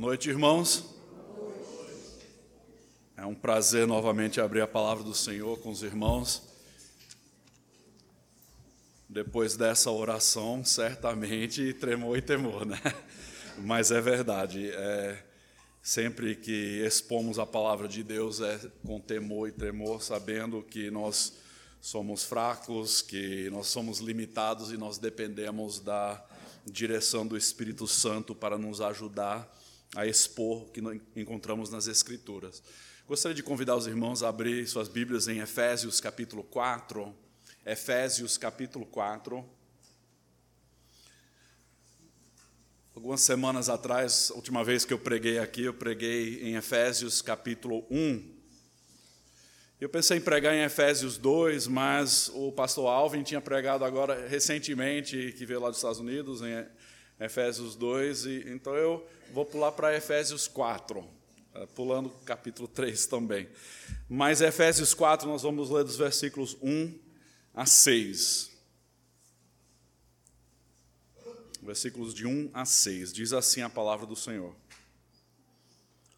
Noite, irmãos. É um prazer novamente abrir a palavra do Senhor com os irmãos. Depois dessa oração, certamente tremor e temor, né? Mas é verdade. É, sempre que expomos a palavra de Deus é com temor e tremor, sabendo que nós somos fracos, que nós somos limitados e nós dependemos da direção do Espírito Santo para nos ajudar a expor que encontramos nas Escrituras. Gostaria de convidar os irmãos a abrir suas Bíblias em Efésios capítulo 4. Efésios capítulo 4. Algumas semanas atrás, a última vez que eu preguei aqui, eu preguei em Efésios capítulo 1. Eu pensei em pregar em Efésios 2, mas o pastor Alvin tinha pregado agora recentemente, que veio lá dos Estados Unidos, em Efésios 2, e, então eu vou pular para Efésios 4, eh, pulando o capítulo 3 também. Mas Efésios 4 nós vamos ler dos versículos 1 a 6. Versículos de 1 a 6, diz assim a palavra do Senhor.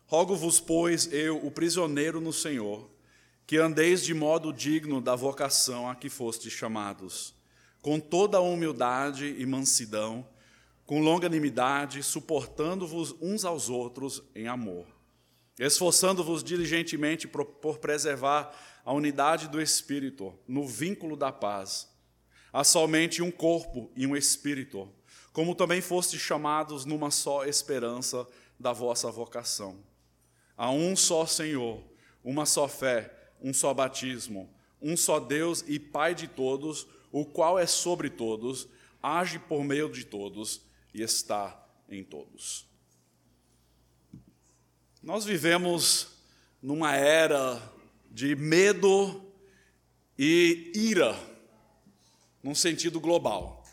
Rogo-vos, pois, eu, o prisioneiro no Senhor, que andeis de modo digno da vocação a que fostes chamados, com toda a humildade e mansidão, com longanimidade, suportando-vos uns aos outros em amor, esforçando-vos diligentemente por preservar a unidade do Espírito no vínculo da paz. Há somente um corpo e um Espírito, como também fostes chamados numa só esperança da vossa vocação. Há um só Senhor, uma só fé, um só batismo, um só Deus e Pai de todos, o qual é sobre todos, age por meio de todos e está em todos. Nós vivemos numa era de medo e ira, num sentido global.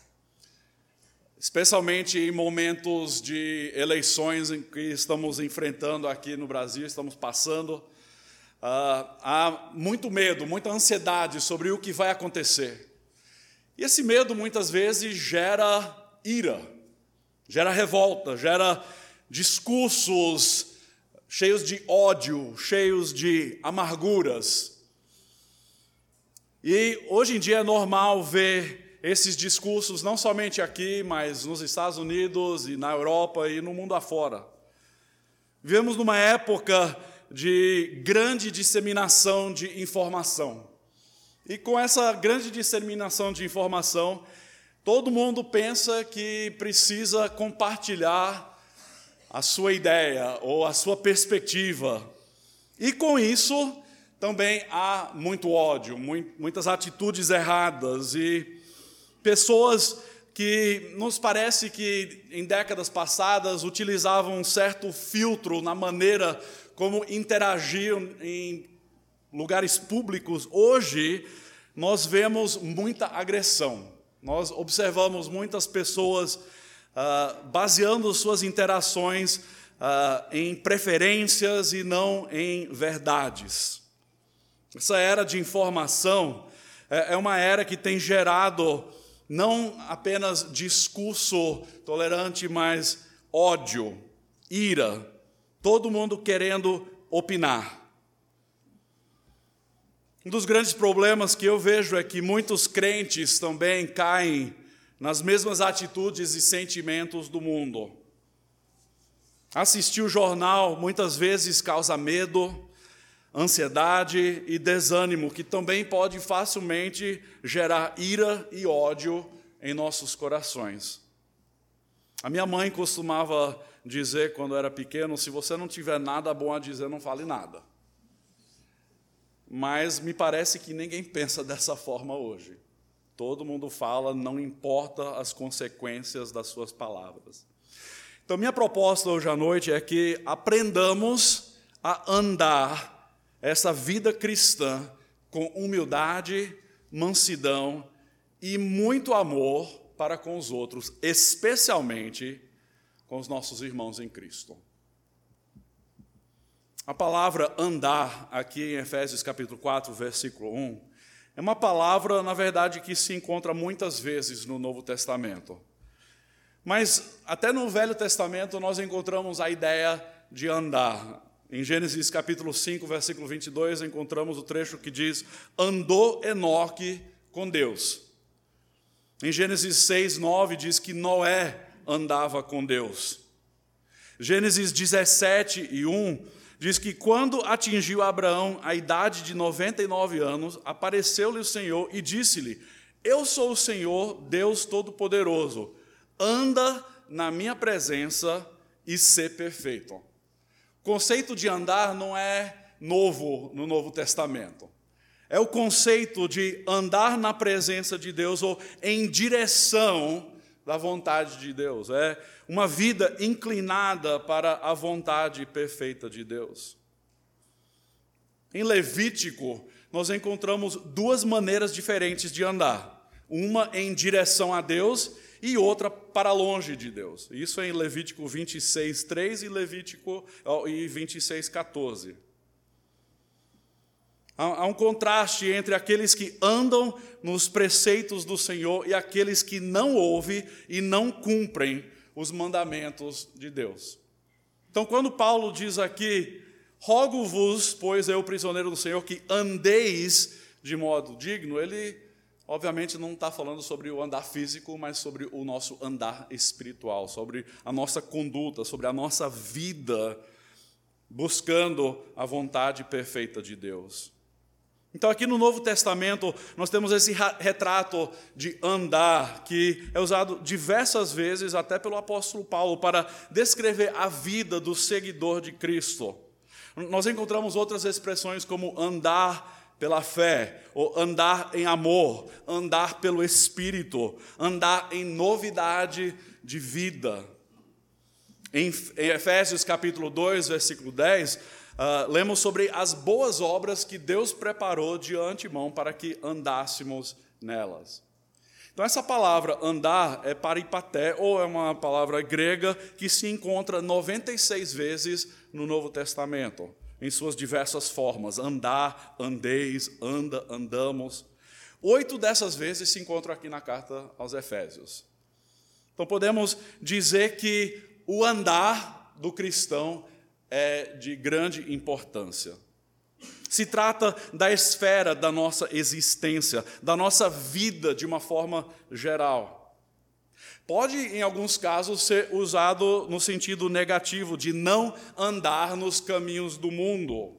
Especialmente em momentos de eleições em que estamos enfrentando aqui no Brasil, estamos passando Uh, há muito medo, muita ansiedade sobre o que vai acontecer. E esse medo muitas vezes gera ira, gera revolta, gera discursos cheios de ódio, cheios de amarguras. E hoje em dia é normal ver esses discursos não somente aqui, mas nos Estados Unidos e na Europa e no mundo afora. Vivemos numa época de grande disseminação de informação. E com essa grande disseminação de informação, todo mundo pensa que precisa compartilhar a sua ideia ou a sua perspectiva. E com isso também há muito ódio, muitas atitudes erradas e pessoas que nos parece que em décadas passadas utilizavam um certo filtro na maneira como interagir em lugares públicos, hoje nós vemos muita agressão. Nós observamos muitas pessoas uh, baseando suas interações uh, em preferências e não em verdades. Essa era de informação é, é uma era que tem gerado não apenas discurso tolerante, mas ódio, ira, todo mundo querendo opinar. Um dos grandes problemas que eu vejo é que muitos crentes também caem nas mesmas atitudes e sentimentos do mundo. Assistir o jornal muitas vezes causa medo, ansiedade e desânimo, que também pode facilmente gerar ira e ódio em nossos corações. A minha mãe costumava dizer quando era pequeno: se você não tiver nada bom a dizer, não fale nada. Mas me parece que ninguém pensa dessa forma hoje. Todo mundo fala, não importa as consequências das suas palavras. Então, minha proposta hoje à noite é que aprendamos a andar essa vida cristã com humildade, mansidão e muito amor para com os outros, especialmente com os nossos irmãos em Cristo. A palavra andar, aqui em Efésios capítulo 4, versículo 1, é uma palavra, na verdade, que se encontra muitas vezes no Novo Testamento. Mas até no Velho Testamento nós encontramos a ideia de andar. Em Gênesis capítulo 5, versículo 22, encontramos o trecho que diz: Andou Enoque com Deus. Em Gênesis 6, 9 diz que Noé andava com Deus. Gênesis 17 e 1 diz que quando atingiu Abraão a idade de 99 anos, apareceu-lhe o Senhor e disse-lhe: Eu sou o Senhor, Deus Todo-Poderoso anda na minha presença e ser perfeito. O conceito de andar não é novo no Novo Testamento. É o conceito de andar na presença de Deus ou em direção da vontade de Deus. É uma vida inclinada para a vontade perfeita de Deus. Em Levítico, nós encontramos duas maneiras diferentes de andar: uma em direção a Deus e outra para longe de Deus. Isso é em Levítico 26, 3 e Levítico e 26, 14. Há um contraste entre aqueles que andam nos preceitos do Senhor e aqueles que não ouvem e não cumprem os mandamentos de Deus. Então, quando Paulo diz aqui, rogo-vos, pois eu, prisioneiro do Senhor, que andeis de modo digno, ele obviamente não está falando sobre o andar físico, mas sobre o nosso andar espiritual, sobre a nossa conduta, sobre a nossa vida, buscando a vontade perfeita de Deus. Então, aqui no Novo Testamento, nós temos esse retrato de andar, que é usado diversas vezes, até pelo apóstolo Paulo, para descrever a vida do seguidor de Cristo. Nós encontramos outras expressões como andar pela fé, ou andar em amor, andar pelo Espírito, andar em novidade de vida. Em, Efésios capítulo 2, versículo 10, uh, lemos sobre as boas obras que Deus preparou de antemão para que andássemos nelas. Então, essa palavra andar é paripaté, ou é uma palavra grega que se encontra 96 vezes no Novo Testamento em suas diversas formas: andar, andeis, anda, andamos. Oito dessas vezes se encontram aqui na carta aos Efésios. Então podemos dizer que o andar do cristão é de grande importância. Se trata da esfera da nossa existência, da nossa vida de uma forma geral pode, em alguns casos, ser usado no sentido negativo, de não andar nos caminhos do mundo.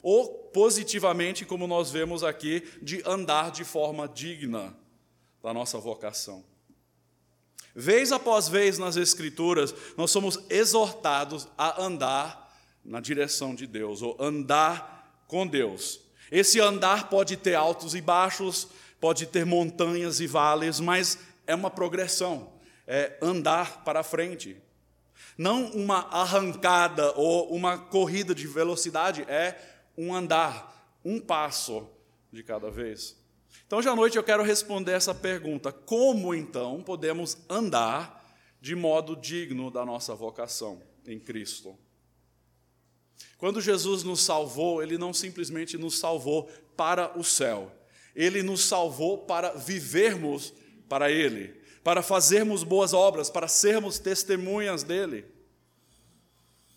Ou, positivamente, como nós vemos aqui, de andar de forma digna da nossa vocação. Vez após vez nas Escrituras, nós somos exortados a andar na direção de Deus, ou andar com Deus. Esse andar pode ter altos e baixos, pode ter montanhas e vales, mas é uma progressão, é andar para frente. Não uma arrancada ou uma corrida de velocidade, é um andar, um passo de cada vez. Então, hoje à noite eu quero responder essa pergunta: como então podemos andar de modo digno da nossa vocação em Cristo? Quando Jesus nos salvou, Ele não simplesmente nos salvou para o céu, Ele nos salvou para vivermos para Ele, para fazermos boas obras, para sermos testemunhas dele.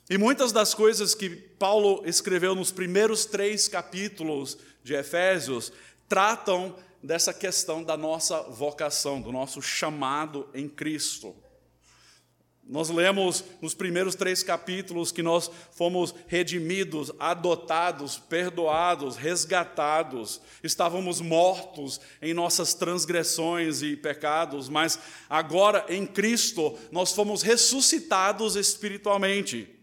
E muitas das coisas que Paulo escreveu nos primeiros três capítulos de Efésios tratam dessa questão da nossa vocação, do nosso chamado em Cristo. Nós lemos nos primeiros três capítulos que nós fomos redimidos, adotados, perdoados, resgatados, estávamos mortos em nossas transgressões e pecados, mas agora em Cristo nós fomos ressuscitados espiritualmente.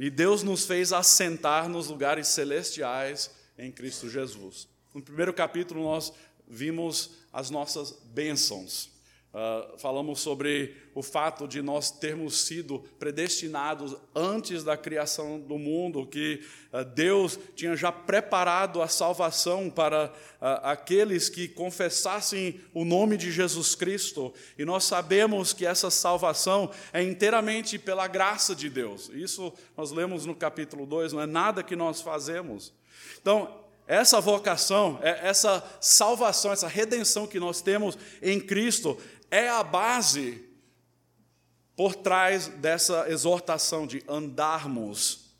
E Deus nos fez assentar nos lugares celestiais em Cristo Jesus. No primeiro capítulo nós vimos as nossas bênçãos. Uh, falamos sobre o fato de nós termos sido predestinados antes da criação do mundo, que uh, Deus tinha já preparado a salvação para uh, aqueles que confessassem o nome de Jesus Cristo, e nós sabemos que essa salvação é inteiramente pela graça de Deus. Isso nós lemos no capítulo 2, não é nada que nós fazemos. Então, essa vocação, é, essa salvação, essa redenção que nós temos em Cristo é a base por trás dessa exortação de andarmos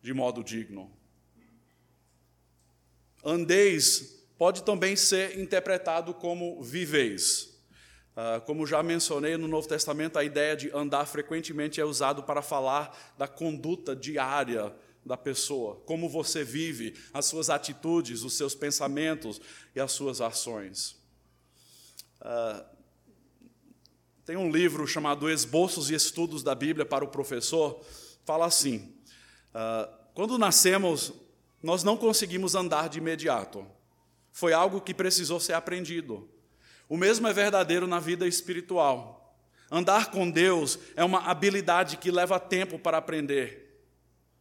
de modo digno. Andeis pode também ser interpretado como viveis. Uh, como já mencionei no Novo Testamento, a ideia de andar frequentemente é usado para falar da conduta diária da pessoa, como você vive, as suas atitudes, os seus pensamentos e as suas ações. Tem um livro chamado Esboços e Estudos da Bíblia para o Professor, fala assim: uh, quando nascemos, nós não conseguimos andar de imediato. Foi algo que precisou ser aprendido. O mesmo é verdadeiro na vida espiritual. Andar com Deus é uma habilidade que leva tempo para aprender.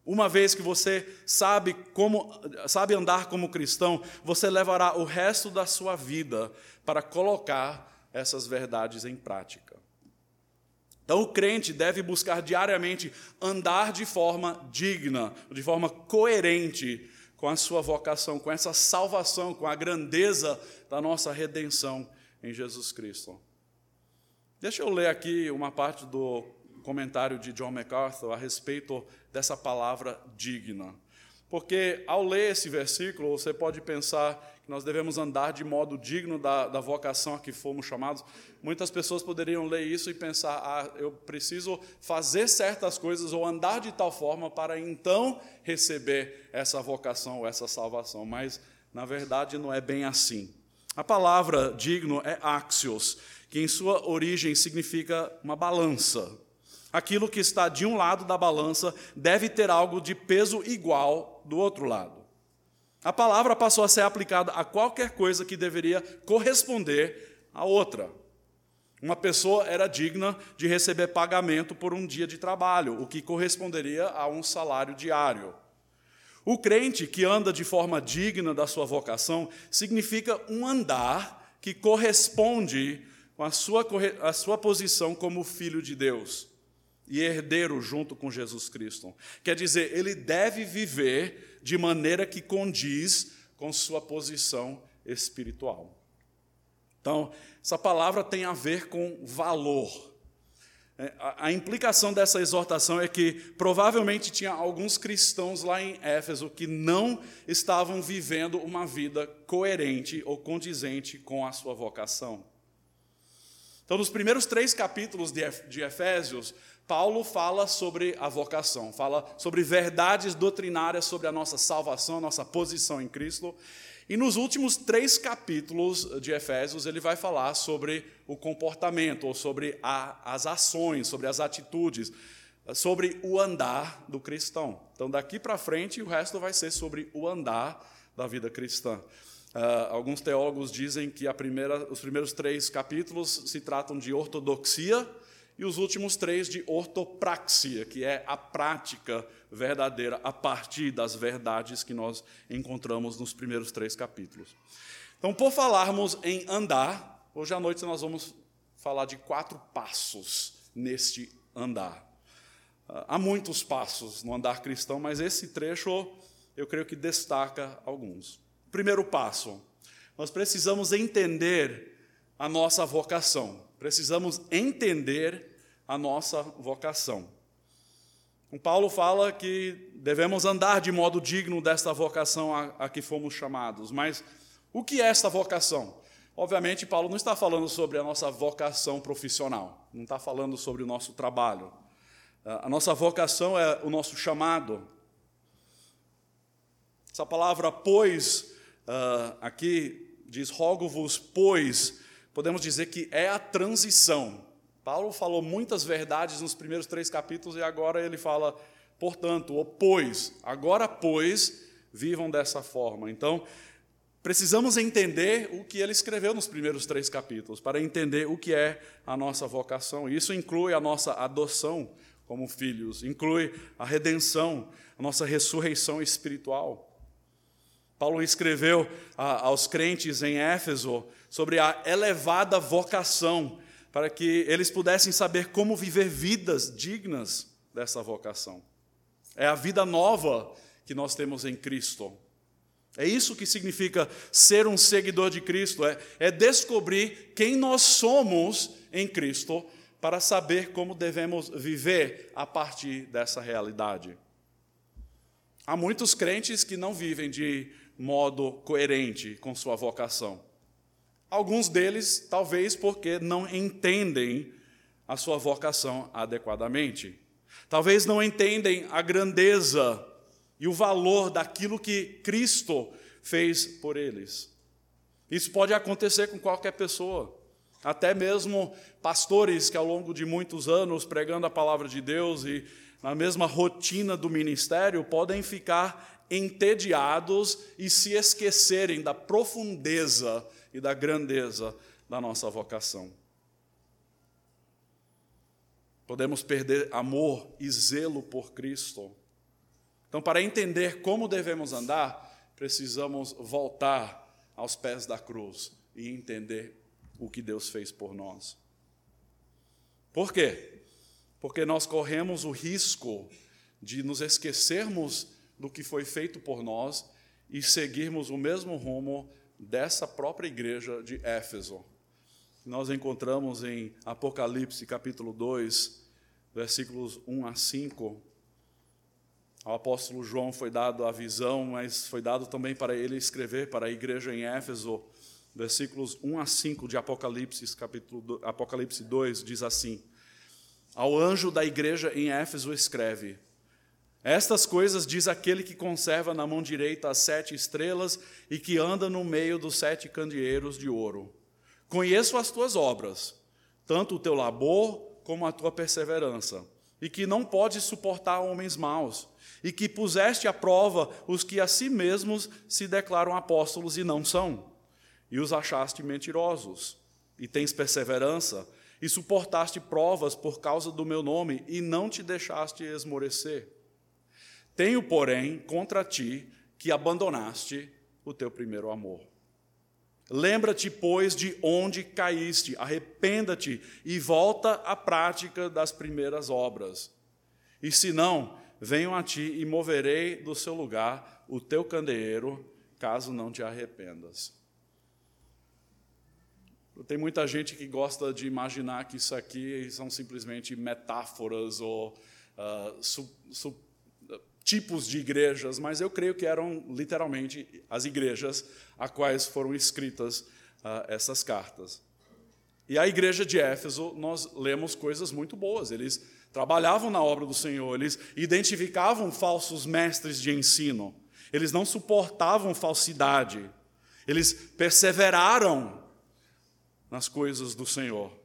Uma vez que você sabe como sabe andar como cristão, você levará o resto da sua vida para colocar essas verdades em prática. Então o crente deve buscar diariamente andar de forma digna, de forma coerente com a sua vocação, com essa salvação, com a grandeza da nossa redenção em Jesus Cristo. Deixa eu ler aqui uma parte do comentário de John MacArthur a respeito dessa palavra digna. Porque ao ler esse versículo, você pode pensar que nós devemos andar de modo digno da, da vocação a que fomos chamados. Muitas pessoas poderiam ler isso e pensar: ah, eu preciso fazer certas coisas ou andar de tal forma para então receber essa vocação ou essa salvação. Mas, na verdade, não é bem assim. A palavra digno é axios, que em sua origem significa uma balança. Aquilo que está de um lado da balança deve ter algo de peso igual do outro lado. A palavra passou a ser aplicada a qualquer coisa que deveria corresponder à outra. Uma pessoa era digna de receber pagamento por um dia de trabalho, o que corresponderia a um salário diário. O crente que anda de forma digna da sua vocação significa um andar que corresponde com a sua, a sua posição como filho de Deus e herdeiro junto com Jesus Cristo. Quer dizer, ele deve viver de maneira que condiz com sua posição espiritual. Então, essa palavra tem a ver com valor. É, a implicação dessa exortação é que provavelmente tinha alguns cristãos lá em Éfeso que não estavam vivendo uma vida coerente ou condizente com a sua vocação. Então, nos primeiros três capítulos de Efésios, Paulo fala sobre a vocação, fala sobre verdades doutrinárias sobre a nossa salvação, a nossa posição em Cristo. E nos últimos três capítulos de Efésios, ele vai falar sobre o comportamento, ou sobre a, as ações, sobre as atitudes, sobre o andar do cristão. Então, daqui para frente, o resto vai ser sobre o andar da vida cristã. Uh, alguns teólogos dizem que primeira, os primeiros três capítulos se tratam de ortodoxia, e os últimos três de ortopraxia, que é a prática verdadeira a partir das verdades que nós encontramos nos primeiros três capítulos. Então, por falarmos em andar, hoje à noite nós vamos falar de quatro passos neste andar. Ah, há muitos passos no andar cristão, mas esse trecho eu creio que destaca alguns. Primeiro passo, nós precisamos entender a nossa vocação, precisamos entender a nossa vocação. O Paulo fala que devemos andar de modo digno desta vocação a, a que fomos chamados. Mas o que é esta vocação? Obviamente, Paulo não está falando sobre a nossa vocação profissional, não está falando sobre o nosso trabalho. A nossa vocação é o nosso chamado. Essa palavra pois, ah, aqui diz rogo-vos, pois, podemos dizer que é a transição Paulo falou muitas verdades nos primeiros três capítulos e agora ele fala, portanto, ou pois, agora pois, vivam dessa forma. Então, precisamos entender o que ele escreveu nos primeiros três capítulos, para entender o que é a nossa vocação. Isso inclui a nossa adoção como filhos, inclui a redenção, a nossa ressurreição espiritual. Paulo escreveu aos crentes em Éfeso sobre a elevada vocação para que eles pudessem saber como viver vidas dignas dessa vocação. É a vida nova que nós temos em Cristo. É isso que significa ser um seguidor de Cristo, é, é descobrir quem nós somos em Cristo para saber como devemos viver a partir dessa realidade. Há muitos crentes que não vivem de modo coerente com sua vocação. Alguns deles, talvez porque não entendem a sua vocação adequadamente. Talvez não entendem a grandeza e o valor daquilo que Cristo fez por eles. Isso pode acontecer com qualquer pessoa. Até mesmo pastores que, ao longo de muitos anos, pregando a palavra de Deus e na mesma rotina do ministério, podem ficar entediados e se esquecerem da profundeza e da grandeza da nossa vocação. Podemos perder amor e zelo por Cristo. Então, para entender como devemos andar, precisamos voltar aos pés da cruz e entender o que Deus fez por nós. Por quê? Porque nós corremos o risco de nos esquecermos do que foi feito por nós e seguirmos o mesmo rumo dessa própria igreja de Éfeso. Nós encontramos em Apocalipse capítulo 2, versículos 1 a 5. Ao apóstolo João foi dado a visão, mas foi dado também para ele escrever para a igreja em Éfeso versículos 1 a 5 de Apocalipse, capítulo Apocalipse 2, diz assim: Ao anjo da igreja em Éfeso escreve: Estas coisas diz aquele que conserva na mão direita as sete estrelas e que anda no meio dos sete candeeiros de ouro. Conheço as tuas obras, tanto o teu labor como a tua perseverança, e que não podes suportar homens maus, e que puseste à prova os que a si mesmos se declaram apóstolos e não são e os achaste mentirosos, e tens perseverança, e suportaste provas por causa do meu nome, e não te deixaste esmorecer. Tenho, porém, contra ti que abandonaste o teu primeiro amor. Lembra-te, pois, de onde caíste, arrependa-te e volta à prática das primeiras obras. E se não, venho a ti e moverei do seu lugar o teu candeeiro, caso não te arrependas. Tem muita gente que gosta de imaginar que isso aqui são simplesmente metáforas ou uh, sub, tipos de igrejas, mas eu creio que eram literalmente as igrejas a quais foram escritas uh, essas cartas. E a igreja de Éfeso, nós lemos coisas muito boas. Eles trabalhavam na obra do Senhor, eles identificavam falsos mestres de ensino, eles não suportavam falsidade, eles perseveraram nas coisas do Senhor.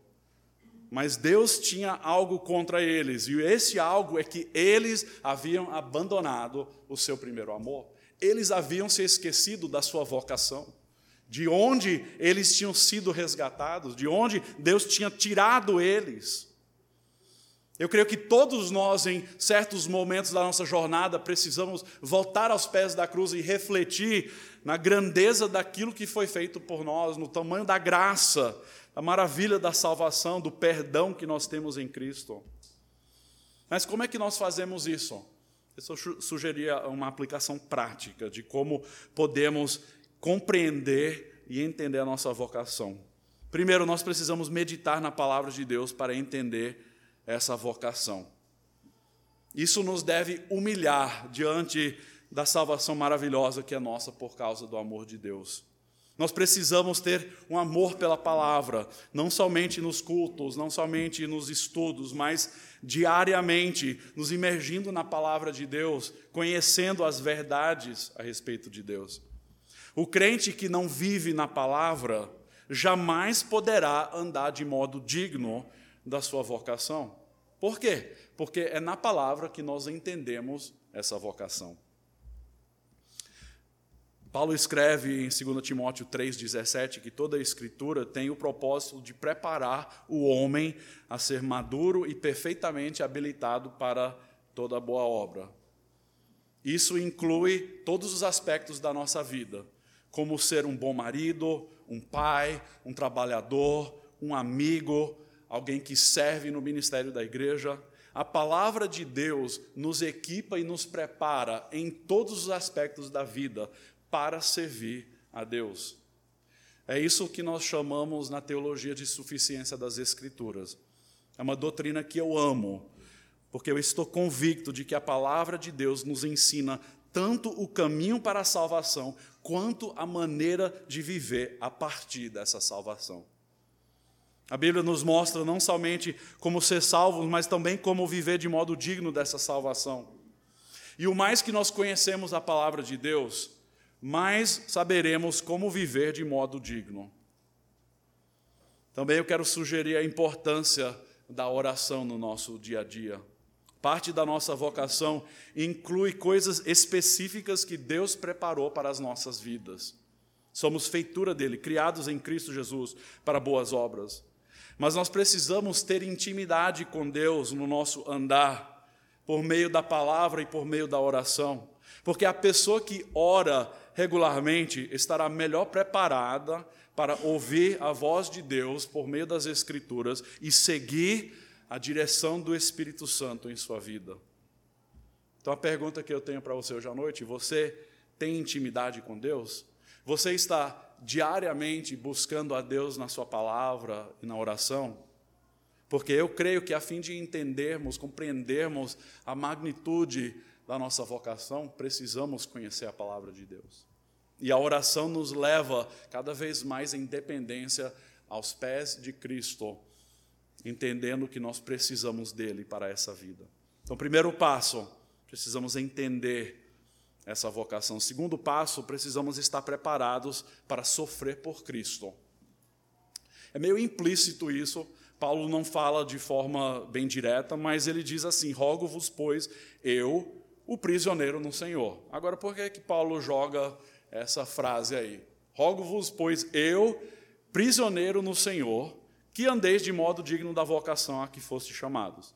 Mas Deus tinha algo contra eles, e esse algo é que eles haviam abandonado o seu primeiro amor. Eles haviam se esquecido da sua vocação, de onde eles tinham sido resgatados, de onde Deus tinha tirado eles. Eu creio que todos nós, em certos momentos da nossa jornada, precisamos voltar aos pés da cruz e refletir na grandeza daquilo que foi feito por nós, no tamanho da graça, da maravilha da salvação, do perdão que nós temos em Cristo. Mas como é que nós fazemos isso? Eu sugeria uma aplicação prática de como podemos compreender e entender a nossa vocação. Primeiro, nós precisamos meditar na palavra de Deus para entender essa vocação. Isso nos deve humilhar diante da salvação maravilhosa que é nossa por causa do amor de Deus. Nós precisamos ter um amor pela palavra, não somente nos cultos, não somente nos estudos, mas diariamente, nos imergindo na palavra de Deus, conhecendo as verdades a respeito de Deus. O crente que não vive na palavra jamais poderá andar de modo digno da sua vocação. Por quê? Porque é na palavra que nós entendemos essa vocação. Paulo escreve em 2 Timóteo 3,17 que toda a Escritura tem o propósito de preparar o homem a ser maduro e perfeitamente habilitado para toda boa obra. Isso inclui todos os aspectos da nossa vida, como ser um bom marido, um pai, um trabalhador, um amigo, alguém que serve no ministério da igreja. A palavra de Deus nos equipa e nos prepara em todos os aspectos da vida para servir a Deus. É isso que nós chamamos na teologia de suficiência das Escrituras. É uma doutrina que eu amo, porque eu estou convicto de que a palavra de Deus nos ensina tanto o caminho para a salvação, quanto a maneira de viver a partir dessa salvação. A Bíblia nos mostra não somente como ser salvos, mas também como viver de modo digno dessa salvação. E o mais que nós conhecemos a palavra de Deus, mais saberemos como viver de modo digno. Também eu quero sugerir a importância da oração no nosso dia a dia. Parte da nossa vocação inclui coisas específicas que Deus preparou para as nossas vidas. Somos feitura dele, criados em Cristo Jesus para boas obras. Mas nós precisamos ter intimidade com Deus no nosso andar, por meio da palavra e por meio da oração. Porque a pessoa que ora regularmente estará melhor preparada para ouvir a voz de Deus por meio das Escrituras e seguir a direção do Espírito Santo em sua vida. Então, a pergunta que eu tenho para você hoje à noite: você tem intimidade com Deus? Você está diariamente buscando a Deus na Sua palavra e na oração? Porque eu creio que, a fim de entendermos, compreendermos a magnitude da nossa vocação, precisamos conhecer a palavra de Deus. E a oração nos leva cada vez mais em dependência aos pés de Cristo, entendendo que nós precisamos dele para essa vida. Então, primeiro passo, precisamos entender essa vocação. Segundo passo, precisamos estar preparados para sofrer por Cristo. É meio implícito isso, Paulo não fala de forma bem direta, mas ele diz assim: Rogo-vos, pois, eu, o prisioneiro no Senhor. Agora, por que, que Paulo joga essa frase aí? Rogo-vos, pois, eu, prisioneiro no Senhor, que andeis de modo digno da vocação a que foste chamados.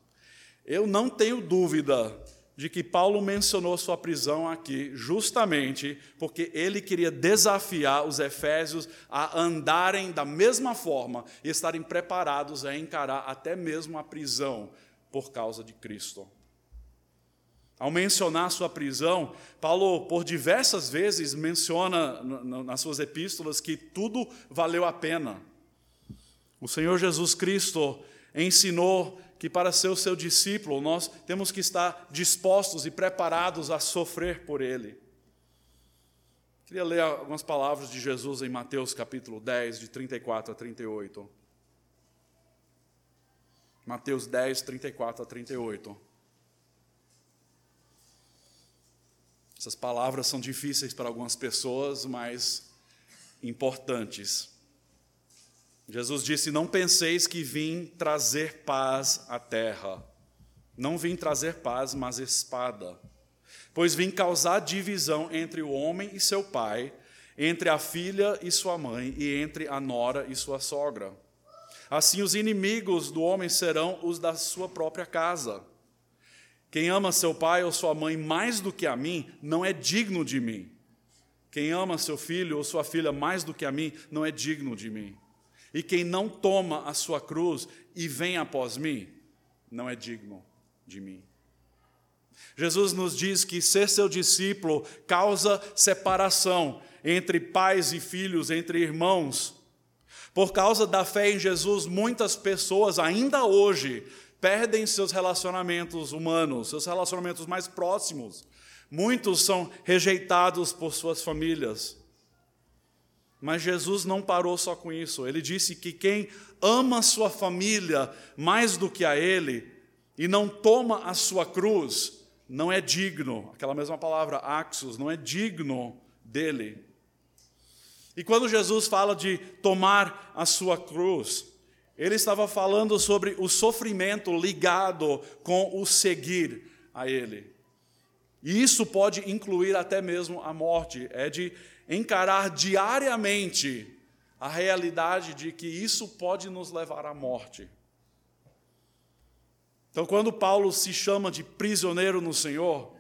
Eu não tenho dúvida de que Paulo mencionou sua prisão aqui justamente porque ele queria desafiar os efésios a andarem da mesma forma e estarem preparados a encarar até mesmo a prisão por causa de Cristo. Ao mencionar sua prisão, Paulo, por diversas vezes, menciona nas suas epístolas que tudo valeu a pena. O Senhor Jesus Cristo ensinou que para ser o seu discípulo nós temos que estar dispostos e preparados a sofrer por Ele. Queria ler algumas palavras de Jesus em Mateus capítulo 10, de 34 a 38. Mateus 10, 34 a 38. Essas palavras são difíceis para algumas pessoas, mas importantes. Jesus disse: Não penseis que vim trazer paz à terra. Não vim trazer paz, mas espada. Pois vim causar divisão entre o homem e seu pai, entre a filha e sua mãe, e entre a nora e sua sogra. Assim, os inimigos do homem serão os da sua própria casa. Quem ama seu pai ou sua mãe mais do que a mim, não é digno de mim. Quem ama seu filho ou sua filha mais do que a mim, não é digno de mim. E quem não toma a sua cruz e vem após mim, não é digno de mim. Jesus nos diz que ser seu discípulo causa separação entre pais e filhos, entre irmãos. Por causa da fé em Jesus, muitas pessoas ainda hoje perdem seus relacionamentos humanos, seus relacionamentos mais próximos. Muitos são rejeitados por suas famílias. Mas Jesus não parou só com isso. Ele disse que quem ama sua família mais do que a ele e não toma a sua cruz, não é digno, aquela mesma palavra, axos, não é digno dele. E quando Jesus fala de tomar a sua cruz, ele estava falando sobre o sofrimento ligado com o seguir a ele. E isso pode incluir até mesmo a morte, é de encarar diariamente a realidade de que isso pode nos levar à morte. Então, quando Paulo se chama de prisioneiro no Senhor,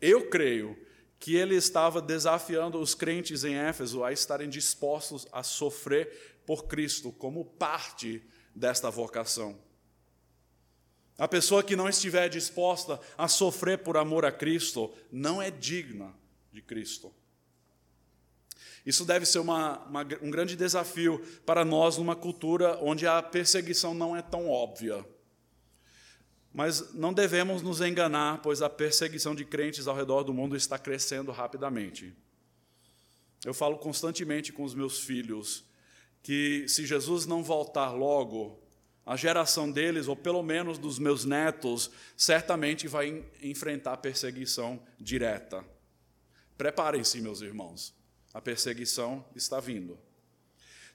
eu creio que ele estava desafiando os crentes em Éfeso a estarem dispostos a sofrer por Cristo como parte desta vocação. A pessoa que não estiver disposta a sofrer por amor a Cristo não é digna de Cristo. Isso deve ser uma, uma, um grande desafio para nós numa cultura onde a perseguição não é tão óbvia. Mas não devemos nos enganar, pois a perseguição de crentes ao redor do mundo está crescendo rapidamente. Eu falo constantemente com os meus filhos que se Jesus não voltar logo, a geração deles, ou pelo menos dos meus netos, certamente vai enfrentar perseguição direta. Preparem-se, meus irmãos. A perseguição está vindo.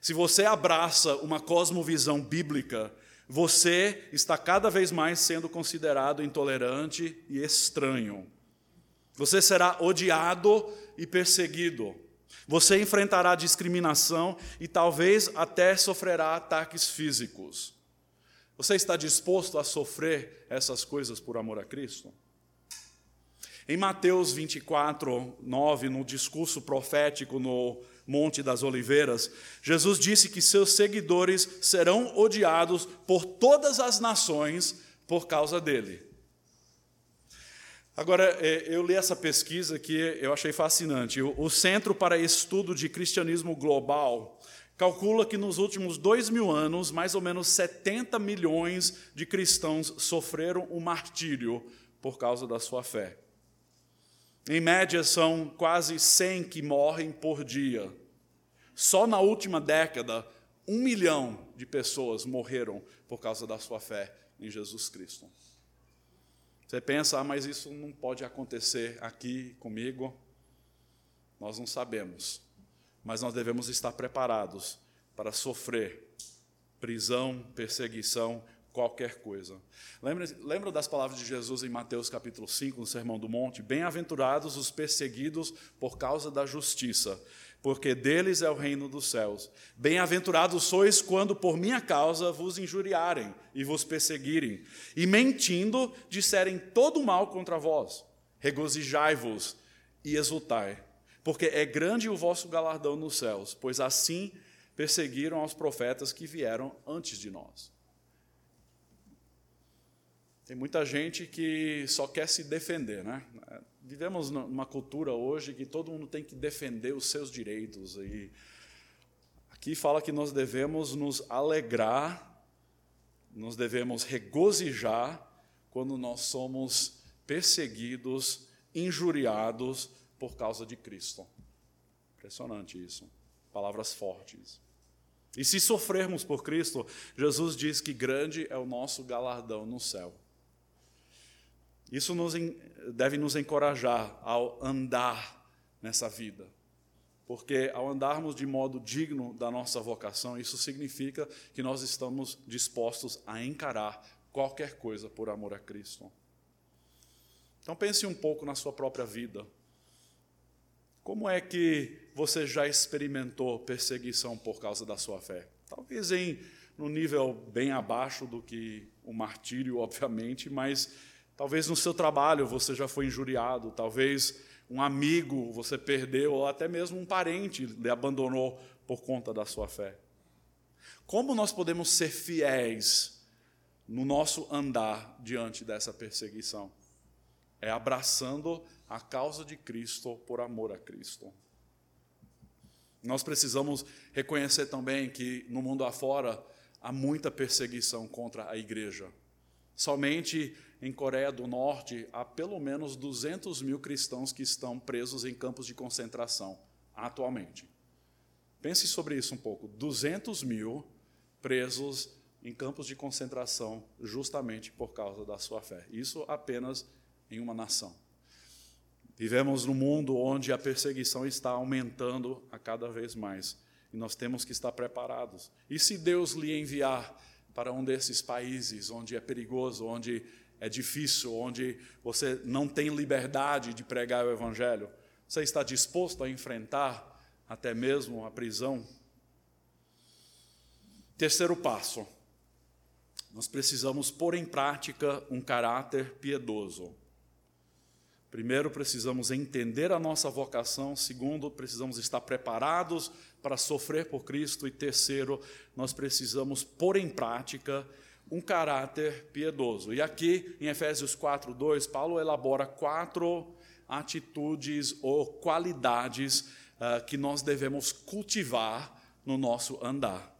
Se você abraça uma cosmovisão bíblica, você está cada vez mais sendo considerado intolerante e estranho. Você será odiado e perseguido. Você enfrentará discriminação e talvez até sofrerá ataques físicos. Você está disposto a sofrer essas coisas por amor a Cristo? Em Mateus 24, 9, no discurso profético no Monte das Oliveiras, Jesus disse que seus seguidores serão odiados por todas as nações por causa dele. Agora, é, eu li essa pesquisa que eu achei fascinante. O Centro para Estudo de Cristianismo Global calcula que nos últimos dois mil anos, mais ou menos 70 milhões de cristãos sofreram o martírio por causa da sua fé. Em média, são quase 100 que morrem por dia. Só na última década, um milhão de pessoas morreram por causa da sua fé em Jesus Cristo. Você pensa, ah, mas isso não pode acontecer aqui comigo? Nós não sabemos, mas nós devemos estar preparados para sofrer prisão, perseguição, qualquer coisa. Lembra, lembra das palavras de Jesus em Mateus capítulo 5, no Sermão do Monte? Bem-aventurados os perseguidos por causa da justiça, porque deles é o reino dos céus. Bem-aventurados sois quando por minha causa vos injuriarem e vos perseguirem, e mentindo disserem todo mal contra vós. Regozijai-vos e exultai, porque é grande o vosso galardão nos céus, pois assim perseguiram aos profetas que vieram antes de nós. Tem muita gente que só quer se defender, né? Vivemos numa cultura hoje que todo mundo tem que defender os seus direitos e aqui fala que nós devemos nos alegrar, nós devemos regozijar quando nós somos perseguidos, injuriados por causa de Cristo. Impressionante isso. Palavras fortes. E se sofrermos por Cristo, Jesus diz que grande é o nosso galardão no céu. Isso nos, deve nos encorajar ao andar nessa vida. Porque ao andarmos de modo digno da nossa vocação, isso significa que nós estamos dispostos a encarar qualquer coisa por amor a Cristo. Então pense um pouco na sua própria vida. Como é que você já experimentou perseguição por causa da sua fé? Talvez em no nível bem abaixo do que o martírio, obviamente, mas Talvez no seu trabalho você já foi injuriado, talvez um amigo você perdeu, ou até mesmo um parente lhe abandonou por conta da sua fé. Como nós podemos ser fiéis no nosso andar diante dessa perseguição? É abraçando a causa de Cristo por amor a Cristo. Nós precisamos reconhecer também que no mundo afora há muita perseguição contra a igreja. Somente em Coreia do Norte, há pelo menos 200 mil cristãos que estão presos em campos de concentração, atualmente. Pense sobre isso um pouco: 200 mil presos em campos de concentração, justamente por causa da sua fé. Isso apenas em uma nação. Vivemos num mundo onde a perseguição está aumentando a cada vez mais. E nós temos que estar preparados. E se Deus lhe enviar para um desses países onde é perigoso, onde é difícil, onde você não tem liberdade de pregar o Evangelho, você está disposto a enfrentar até mesmo a prisão? Terceiro passo, nós precisamos pôr em prática um caráter piedoso. Primeiro, precisamos entender a nossa vocação. Segundo, precisamos estar preparados para sofrer por Cristo. E terceiro, nós precisamos pôr em prática um caráter piedoso. E aqui, em Efésios 4, 2, Paulo elabora quatro atitudes ou qualidades uh, que nós devemos cultivar no nosso andar.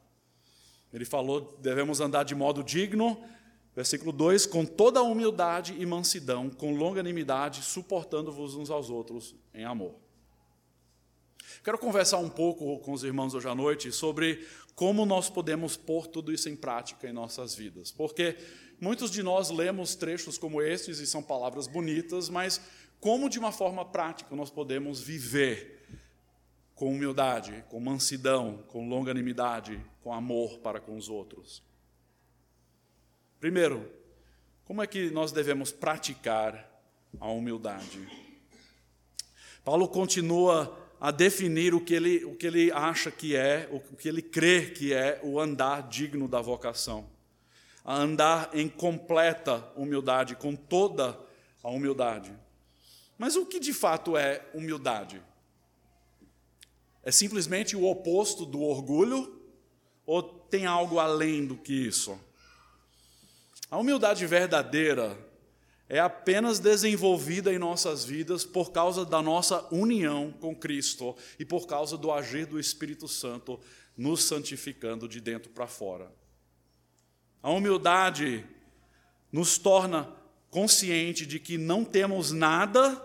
Ele falou: devemos andar de modo digno, versículo 2: com toda humildade e mansidão, com longanimidade, suportando-vos uns aos outros em amor. Quero conversar um pouco com os irmãos hoje à noite sobre como nós podemos pôr tudo isso em prática em nossas vidas. Porque muitos de nós lemos trechos como estes e são palavras bonitas, mas como de uma forma prática nós podemos viver com humildade, com mansidão, com longanimidade, com amor para com os outros? Primeiro, como é que nós devemos praticar a humildade? Paulo continua a definir o que ele, o que ele acha que é, o que ele crê que é o andar digno da vocação. A andar em completa humildade, com toda a humildade. Mas o que de fato é humildade? É simplesmente o oposto do orgulho? Ou tem algo além do que isso? A humildade verdadeira é apenas desenvolvida em nossas vidas por causa da nossa união com Cristo e por causa do agir do Espírito Santo nos santificando de dentro para fora. A humildade nos torna consciente de que não temos nada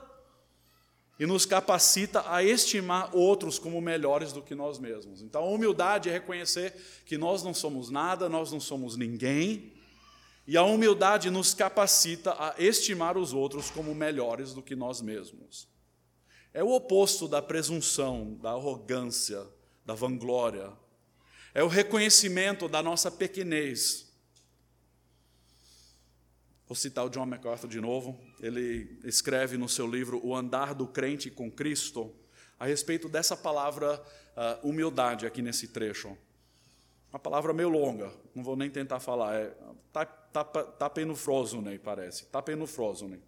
e nos capacita a estimar outros como melhores do que nós mesmos. Então, a humildade é reconhecer que nós não somos nada, nós não somos ninguém e a humildade nos capacita a estimar os outros como melhores do que nós mesmos. É o oposto da presunção, da arrogância, da vanglória. É o reconhecimento da nossa pequenez. Vou citar o John MacArthur de novo. Ele escreve no seu livro O Andar do Crente com Cristo a respeito dessa palavra uh, humildade aqui nesse trecho. Uma palavra meio longa, não vou nem tentar falar. É tapenufrosune, parece. Tapenufrosune.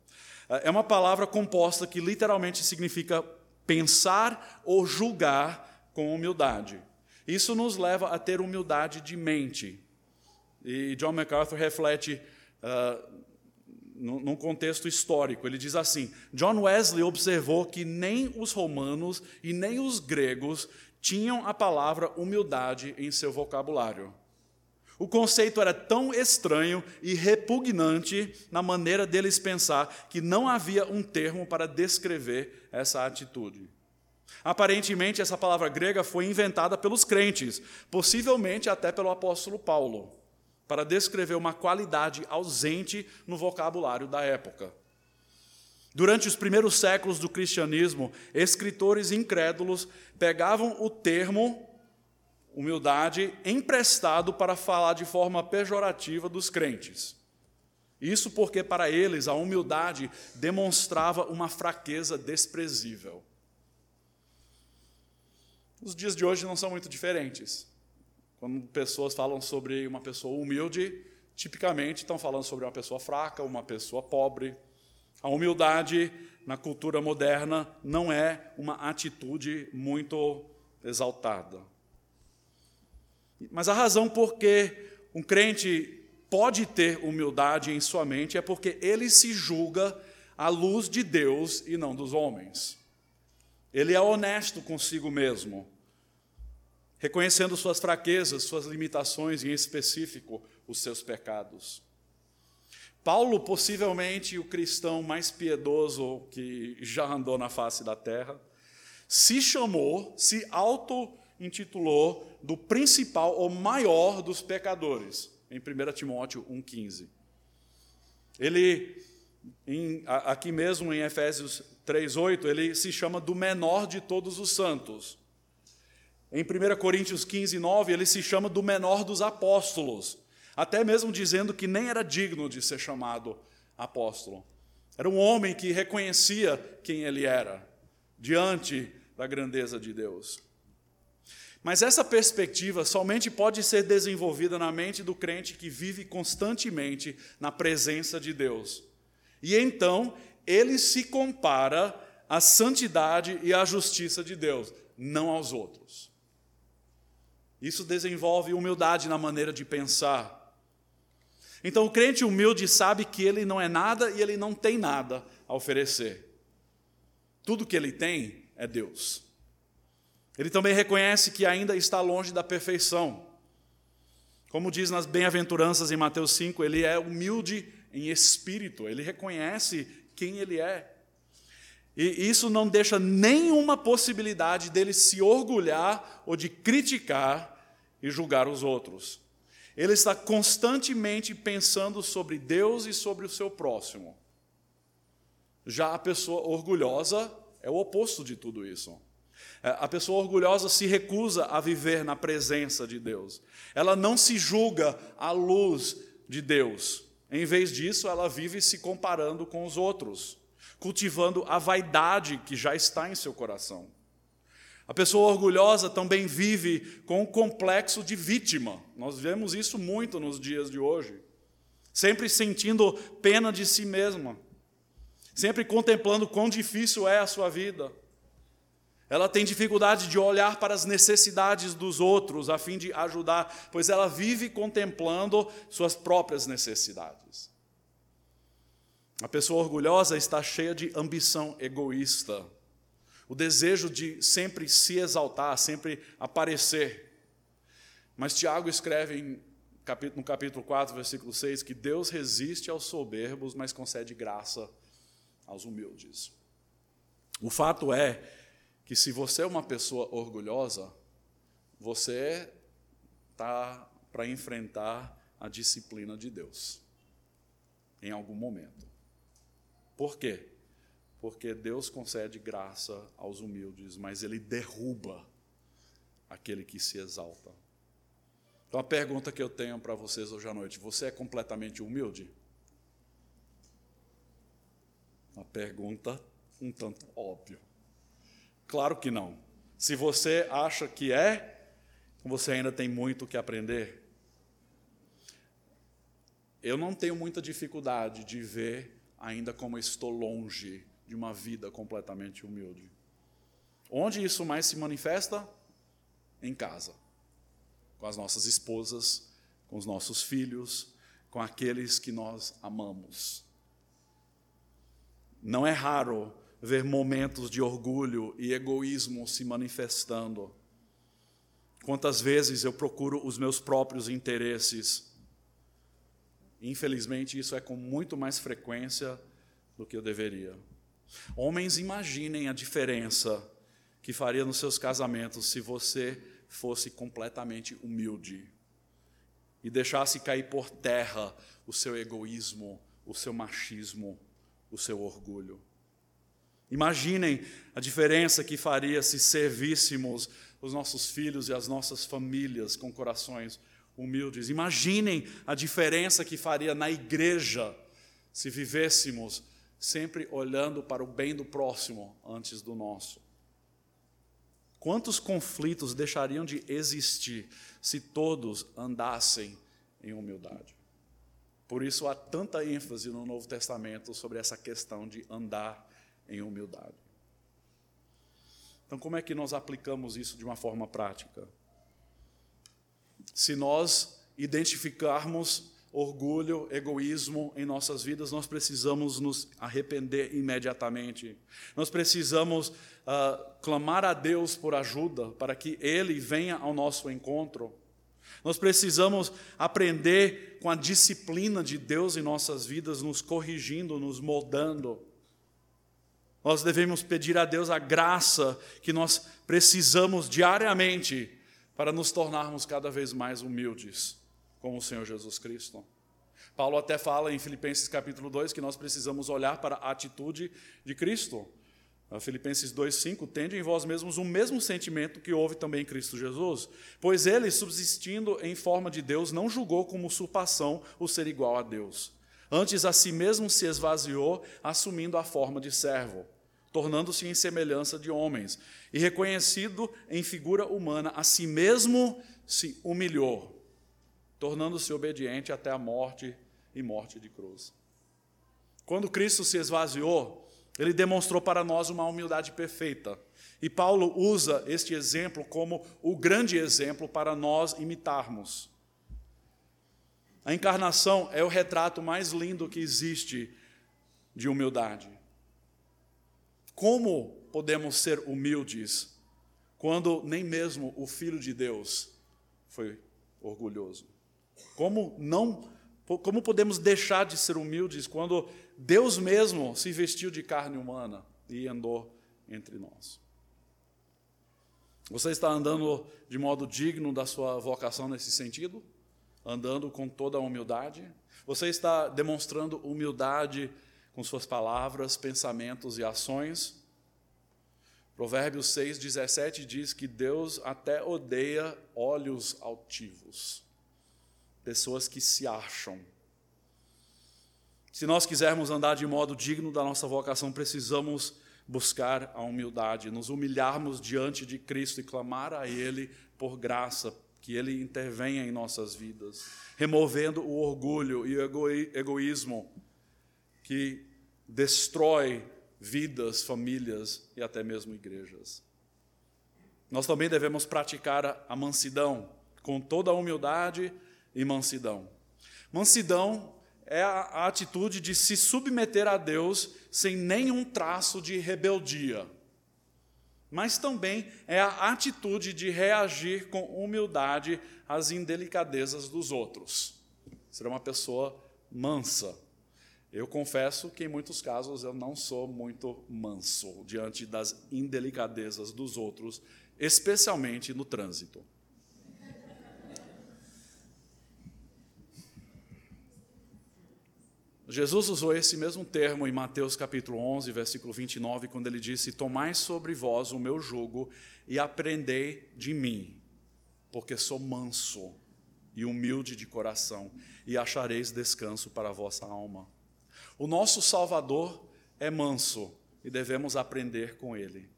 É uma palavra composta que literalmente significa pensar ou julgar com humildade. Isso nos leva a ter humildade de mente. E John MacArthur reflete uh, num contexto histórico. Ele diz assim: John Wesley observou que nem os romanos e nem os gregos tinham a palavra humildade em seu vocabulário. O conceito era tão estranho e repugnante na maneira deles pensar que não havia um termo para descrever essa atitude. Aparentemente, essa palavra grega foi inventada pelos crentes, possivelmente até pelo apóstolo Paulo, para descrever uma qualidade ausente no vocabulário da época. Durante os primeiros séculos do cristianismo, escritores incrédulos pegavam o termo humildade emprestado para falar de forma pejorativa dos crentes. Isso porque para eles a humildade demonstrava uma fraqueza desprezível. Os dias de hoje não são muito diferentes. Quando pessoas falam sobre uma pessoa humilde, tipicamente estão falando sobre uma pessoa fraca, uma pessoa pobre. A humildade na cultura moderna não é uma atitude muito exaltada. Mas a razão por que um crente pode ter humildade em sua mente é porque ele se julga à luz de Deus e não dos homens. Ele é honesto consigo mesmo, reconhecendo suas fraquezas, suas limitações e, em específico, os seus pecados. Paulo, possivelmente o cristão mais piedoso que já andou na face da terra, se chamou, se auto-intitulou do principal ou maior dos pecadores, em 1 Timóteo 1,15. Ele, em, aqui mesmo em Efésios 3,8, ele se chama do menor de todos os santos. Em 1 Coríntios 15, 9, ele se chama do menor dos apóstolos, até mesmo dizendo que nem era digno de ser chamado apóstolo. Era um homem que reconhecia quem ele era, diante da grandeza de Deus. Mas essa perspectiva somente pode ser desenvolvida na mente do crente que vive constantemente na presença de Deus. E então ele se compara à santidade e à justiça de Deus, não aos outros. Isso desenvolve humildade na maneira de pensar. Então o crente humilde sabe que ele não é nada e ele não tem nada a oferecer. Tudo que ele tem é Deus. Ele também reconhece que ainda está longe da perfeição. Como diz nas bem-aventuranças em Mateus 5, ele é humilde em espírito, ele reconhece quem ele é. E isso não deixa nenhuma possibilidade dele se orgulhar ou de criticar e julgar os outros. Ele está constantemente pensando sobre Deus e sobre o seu próximo. Já a pessoa orgulhosa é o oposto de tudo isso. É, a pessoa orgulhosa se recusa a viver na presença de Deus. Ela não se julga à luz de Deus. Em vez disso, ela vive se comparando com os outros, cultivando a vaidade que já está em seu coração. A pessoa orgulhosa também vive com o complexo de vítima. Nós vemos isso muito nos dias de hoje. Sempre sentindo pena de si mesma, sempre contemplando quão difícil é a sua vida ela tem dificuldade de olhar para as necessidades dos outros a fim de ajudar, pois ela vive contemplando suas próprias necessidades. A pessoa orgulhosa está cheia de ambição egoísta, o desejo de sempre se exaltar, sempre aparecer. Mas Tiago escreve no capítulo 4, versículo 6, que Deus resiste aos soberbos, mas concede graça aos humildes. O fato é que se você é uma pessoa orgulhosa, você está para enfrentar a disciplina de Deus em algum momento. Por quê? Porque Deus concede graça aos humildes, mas Ele derruba aquele que se exalta. Então a pergunta que eu tenho para vocês hoje à noite: você é completamente humilde? Uma pergunta um tanto óbvia. Claro que não. Se você acha que é, você ainda tem muito que aprender. Eu não tenho muita dificuldade de ver ainda como estou longe de uma vida completamente humilde. Onde isso mais se manifesta? Em casa, com as nossas esposas, com os nossos filhos, com aqueles que nós amamos. Não é raro ver momentos de orgulho e egoísmo se manifestando. Quantas vezes eu procuro os meus próprios interesses? Infelizmente, isso é com muito mais frequência do que eu deveria. Homens, imaginem a diferença que faria nos seus casamentos se você fosse completamente humilde e deixasse cair por terra o seu egoísmo, o seu machismo, o seu orgulho. Imaginem a diferença que faria se servíssemos os nossos filhos e as nossas famílias com corações humildes. Imaginem a diferença que faria na igreja se vivêssemos sempre olhando para o bem do próximo antes do nosso. Quantos conflitos deixariam de existir se todos andassem em humildade? Por isso há tanta ênfase no Novo Testamento sobre essa questão de andar em humildade. Então, como é que nós aplicamos isso de uma forma prática? Se nós identificarmos orgulho, egoísmo em nossas vidas, nós precisamos nos arrepender imediatamente. Nós precisamos uh, clamar a Deus por ajuda para que Ele venha ao nosso encontro. Nós precisamos aprender com a disciplina de Deus em nossas vidas, nos corrigindo, nos moldando. Nós devemos pedir a Deus a graça que nós precisamos diariamente para nos tornarmos cada vez mais humildes com o Senhor Jesus Cristo. Paulo até fala em Filipenses capítulo 2 que nós precisamos olhar para a atitude de Cristo. Filipenses 2,5: Tende em vós mesmos o mesmo sentimento que houve também em Cristo Jesus, pois ele, subsistindo em forma de Deus, não julgou como usurpação o ser igual a Deus. Antes a si mesmo se esvaziou, assumindo a forma de servo tornando-se em semelhança de homens, e reconhecido em figura humana, a si mesmo se humilhou, tornando-se obediente até a morte e morte de cruz. Quando Cristo se esvaziou, ele demonstrou para nós uma humildade perfeita. E Paulo usa este exemplo como o grande exemplo para nós imitarmos. A encarnação é o retrato mais lindo que existe de humildade. Como podemos ser humildes quando nem mesmo o Filho de Deus foi orgulhoso? Como não como podemos deixar de ser humildes quando Deus mesmo se vestiu de carne humana e andou entre nós? Você está andando de modo digno da sua vocação nesse sentido? Andando com toda a humildade? Você está demonstrando humildade com suas palavras, pensamentos e ações? Provérbios 6, 17 diz que Deus até odeia olhos altivos pessoas que se acham. Se nós quisermos andar de modo digno da nossa vocação, precisamos buscar a humildade, nos humilharmos diante de Cristo e clamar a Ele por graça, que Ele intervenha em nossas vidas, removendo o orgulho e o egoísmo que destrói vidas, famílias e até mesmo igrejas. Nós também devemos praticar a mansidão com toda a humildade e mansidão. Mansidão é a atitude de se submeter a Deus sem nenhum traço de rebeldia. Mas também é a atitude de reagir com humildade às indelicadezas dos outros. Ser uma pessoa mansa. Eu confesso que em muitos casos eu não sou muito manso diante das indelicadezas dos outros, especialmente no trânsito. Jesus usou esse mesmo termo em Mateus capítulo 11, versículo 29, quando ele disse: Tomai sobre vós o meu jugo e aprendei de mim, porque sou manso e humilde de coração, e achareis descanso para a vossa alma. O nosso Salvador é manso e devemos aprender com ele.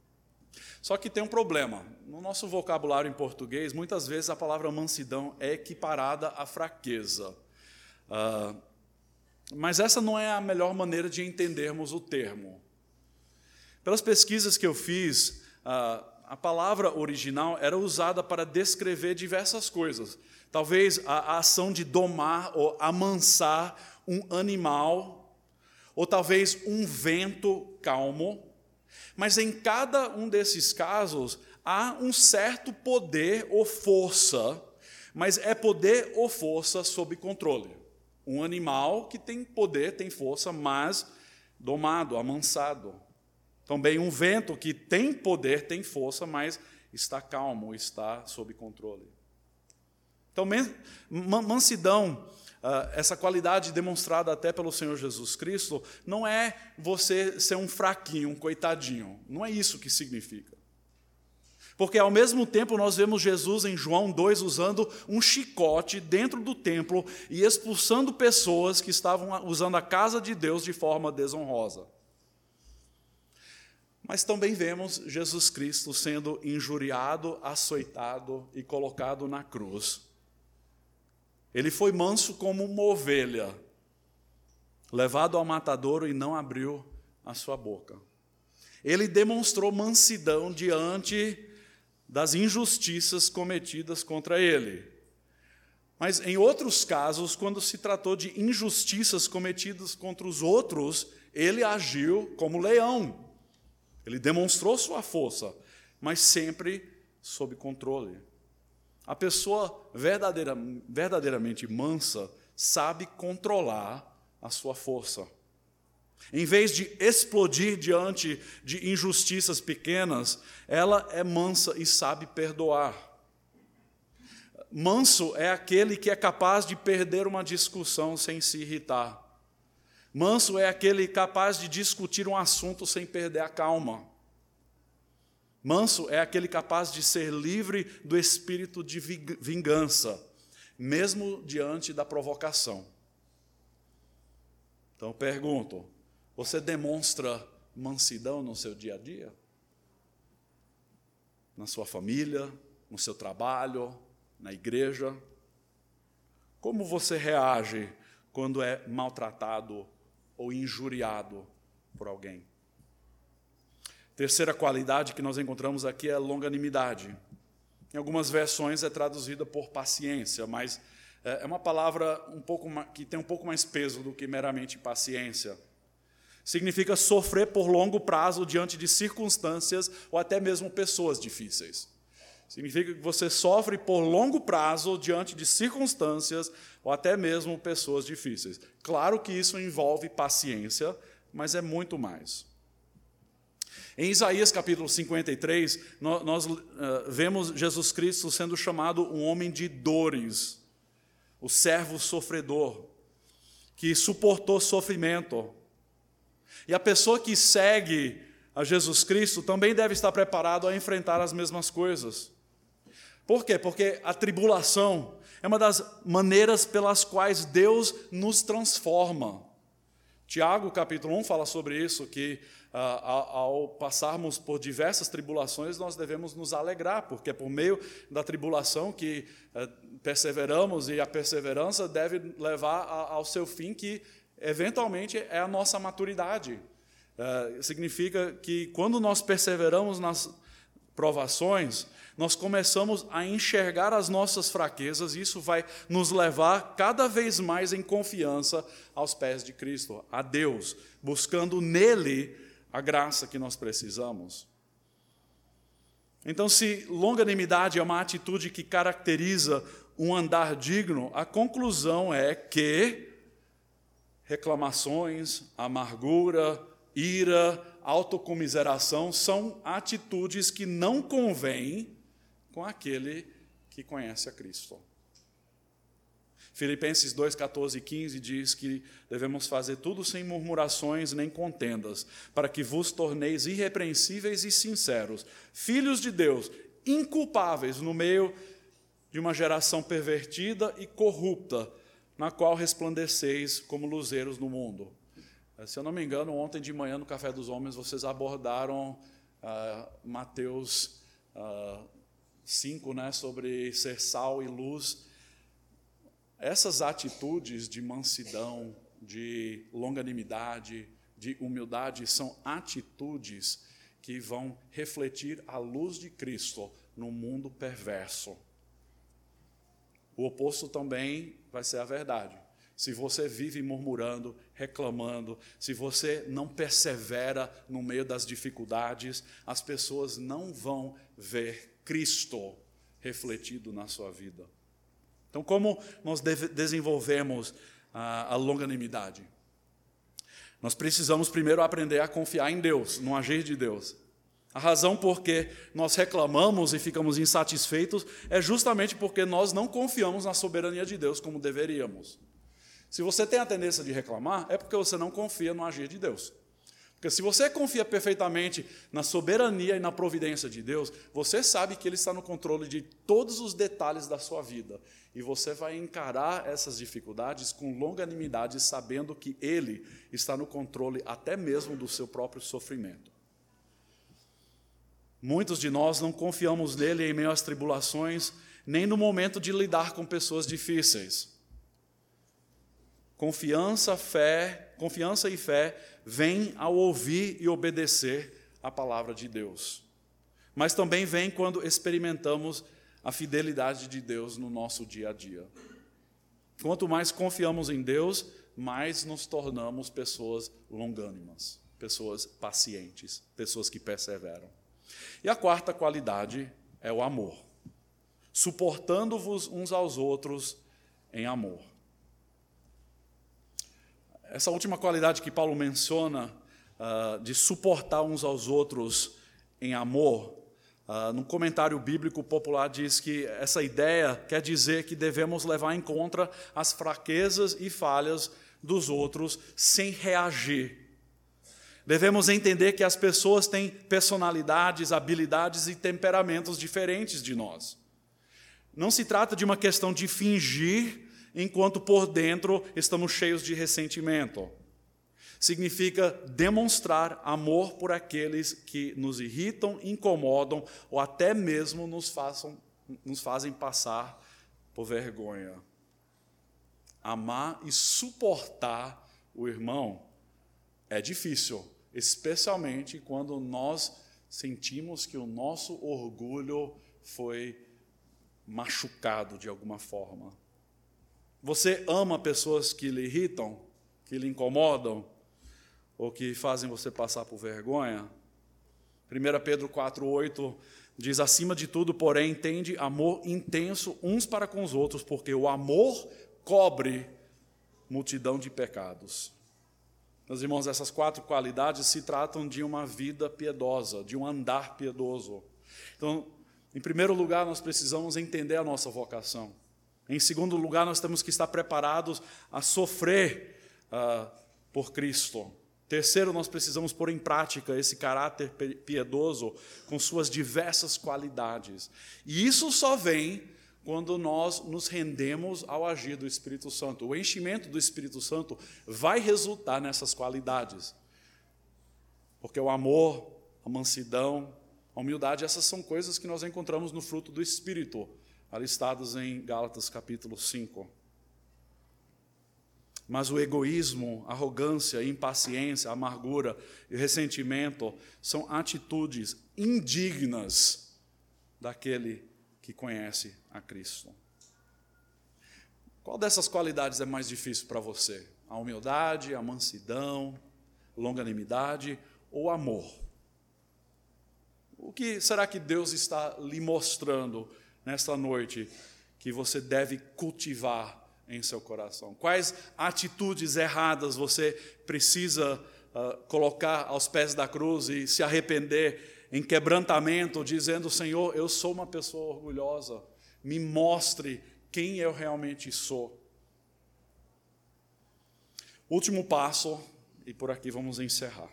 Só que tem um problema. No nosso vocabulário em português, muitas vezes a palavra mansidão é equiparada à fraqueza. Uh, mas essa não é a melhor maneira de entendermos o termo. Pelas pesquisas que eu fiz, a palavra original era usada para descrever diversas coisas. Talvez a ação de domar ou amansar um animal, ou talvez um vento calmo. Mas em cada um desses casos, há um certo poder ou força, mas é poder ou força sob controle. Um animal que tem poder, tem força, mas domado, amansado. Também um vento que tem poder, tem força, mas está calmo, está sob controle. Então, mansidão, ah, essa qualidade demonstrada até pelo Senhor Jesus Cristo, não é você ser um fraquinho, um coitadinho. Não é isso que significa. Porque ao mesmo tempo nós vemos Jesus em João 2 usando um chicote dentro do templo e expulsando pessoas que estavam usando a casa de Deus de forma desonrosa. Mas também vemos Jesus Cristo sendo injuriado, açoitado e colocado na cruz. Ele foi manso como uma ovelha, levado ao matadouro e não abriu a sua boca. Ele demonstrou mansidão diante das injustiças cometidas contra ele. Mas em outros casos, quando se tratou de injustiças cometidas contra os outros, ele agiu como leão. Ele demonstrou sua força, mas sempre sob controle. A pessoa verdadeira, verdadeiramente mansa sabe controlar a sua força. Em vez de explodir diante de injustiças pequenas, ela é mansa e sabe perdoar. Manso é aquele que é capaz de perder uma discussão sem se irritar. Manso é aquele capaz de discutir um assunto sem perder a calma. Manso é aquele capaz de ser livre do espírito de vingança, mesmo diante da provocação. Então pergunto: você demonstra mansidão no seu dia a dia? Na sua família, no seu trabalho, na igreja? Como você reage quando é maltratado ou injuriado por alguém? Terceira qualidade que nós encontramos aqui é longanimidade. Em algumas versões é traduzida por paciência, mas é, é uma palavra um pouco que tem um pouco mais peso do que meramente paciência. Significa sofrer por longo prazo diante de circunstâncias ou até mesmo pessoas difíceis. Significa que você sofre por longo prazo diante de circunstâncias ou até mesmo pessoas difíceis. Claro que isso envolve paciência, mas é muito mais. Em Isaías capítulo 53, nós, uh, vemos Jesus Cristo sendo chamado um homem de dores, o servo sofredor, que suportou sofrimento. E a pessoa que segue a Jesus Cristo também deve estar preparado a enfrentar as mesmas coisas. Por quê? Porque a tribulação é uma das maneiras pelas quais Deus nos transforma. Tiago, capítulo 1, fala sobre isso, que ah, ao passarmos por diversas tribulações, nós devemos nos alegrar, porque é por meio da tribulação que eh, perseveramos, e a perseverança deve levar ao seu fim, que eventualmente é a nossa maturidade. Eh, significa que quando nós perseveramos nas provações, nós começamos a enxergar as nossas fraquezas e isso vai nos levar cada vez mais em confiança aos pés de Cristo, a Deus, buscando nele a graça que nós precisamos. Então, se longanimidade é uma atitude que caracteriza um andar digno, a conclusão é que reclamações, amargura, ira, autocomiseração são atitudes que não convêm com aquele que conhece a Cristo. Filipenses 2, 14 e 15 diz que devemos fazer tudo sem murmurações nem contendas, para que vos torneis irrepreensíveis e sinceros, filhos de Deus, inculpáveis no meio de uma geração pervertida e corrupta, na qual resplandeceis como luzeiros no mundo. Eh, se eu não me engano, ontem de manhã no Café dos Homens vocês abordaram uh, Mateus uh, 5, né, sobre ser sal e luz. Essas atitudes de mansidão, de longanimidade, de humildade, são atitudes que vão refletir a luz de Cristo no mundo perverso. O oposto também vai ser a verdade. Se você vive murmurando, reclamando, se você não persevera no meio das dificuldades, as pessoas não vão ver Cristo refletido na sua vida. Então, como nós desenvolvemos a, a longanimidade? Nós precisamos primeiro aprender a confiar em Deus, no agir de Deus. A razão por que nós reclamamos e ficamos insatisfeitos é justamente porque nós não confiamos na soberania de Deus como deveríamos. Se você tem a tendência de reclamar, é porque você não confia no agir de Deus. Porque se você confia perfeitamente na soberania e na providência de Deus, você sabe que Ele está no controle de todos os detalhes da sua vida. E você vai encarar essas dificuldades com longanimidade, sabendo que Ele está no controle até mesmo do seu próprio sofrimento. Muitos de nós não confiamos nele em meio às tribulações, nem no momento de lidar com pessoas difíceis. Confiança, fé, confiança e fé vem ao ouvir e obedecer a palavra de Deus. Mas também vem quando experimentamos a fidelidade de Deus no nosso dia a dia. Quanto mais confiamos em Deus, mais nos tornamos pessoas longânimas, pessoas pacientes, pessoas que perseveram. E a quarta qualidade é o amor. Suportando-vos uns aos outros em amor. Essa última qualidade que Paulo menciona, uh, de suportar uns aos outros em amor, uh, num comentário bíblico popular diz que essa ideia quer dizer que devemos levar em conta as fraquezas e falhas dos outros sem reagir. Devemos entender que as pessoas têm personalidades, habilidades e temperamentos diferentes de nós. Não se trata de uma questão de fingir enquanto por dentro estamos cheios de ressentimento. Significa demonstrar amor por aqueles que nos irritam, incomodam ou até mesmo nos, façam, nos fazem passar por vergonha. Amar e suportar o irmão é difícil, especialmente quando nós sentimos que o nosso orgulho foi machucado de alguma forma. Você ama pessoas que lhe irritam, que lhe incomodam? ou que fazem você passar por vergonha. 1 Pedro 4,8 diz: Acima de tudo, porém, tende amor intenso uns para com os outros, porque o amor cobre multidão de pecados. Meus irmãos, essas quatro qualidades se tratam de uma vida piedosa, de um andar piedoso. Então, em primeiro lugar, nós precisamos entender a nossa vocação. Em segundo lugar, nós temos que estar preparados a sofrer uh, por Cristo. Terceiro, nós precisamos pôr em prática esse caráter piedoso com suas diversas qualidades. E isso só vem quando nós nos rendemos ao agir do Espírito Santo. O enchimento do Espírito Santo vai resultar nessas qualidades. Porque o amor, a mansidão, a humildade, essas são coisas que nós encontramos no fruto do Espírito, alistados em Gálatas capítulo 5. Mas o egoísmo, arrogância, impaciência, amargura e ressentimento são atitudes indignas daquele que conhece a Cristo. Qual dessas qualidades é mais difícil para você? A humildade, a mansidão, longanimidade ou amor? O que será que Deus está lhe mostrando nesta noite que você deve cultivar em seu coração? Quais atitudes erradas você precisa uh, colocar aos pés da cruz e se arrepender em quebrantamento, dizendo: Senhor, eu sou uma pessoa orgulhosa, me mostre quem eu realmente sou. Último passo, e por aqui vamos encerrar.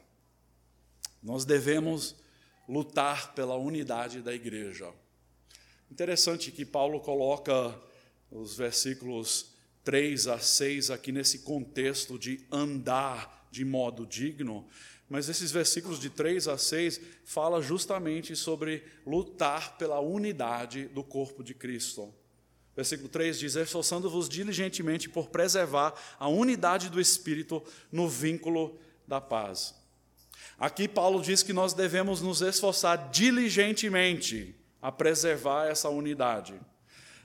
Nós devemos lutar pela unidade da igreja. Interessante que Paulo coloca os versículos 3 a 6 aqui nesse contexto de andar de modo digno, mas esses versículos de 3 a 6 fala justamente sobre lutar pela unidade do corpo de Cristo. Versículo 3 diz: Esforçando-vos diligentemente por preservar a unidade do Espírito no vínculo da paz. Aqui Paulo diz que nós devemos nos esforçar diligentemente a preservar essa unidade.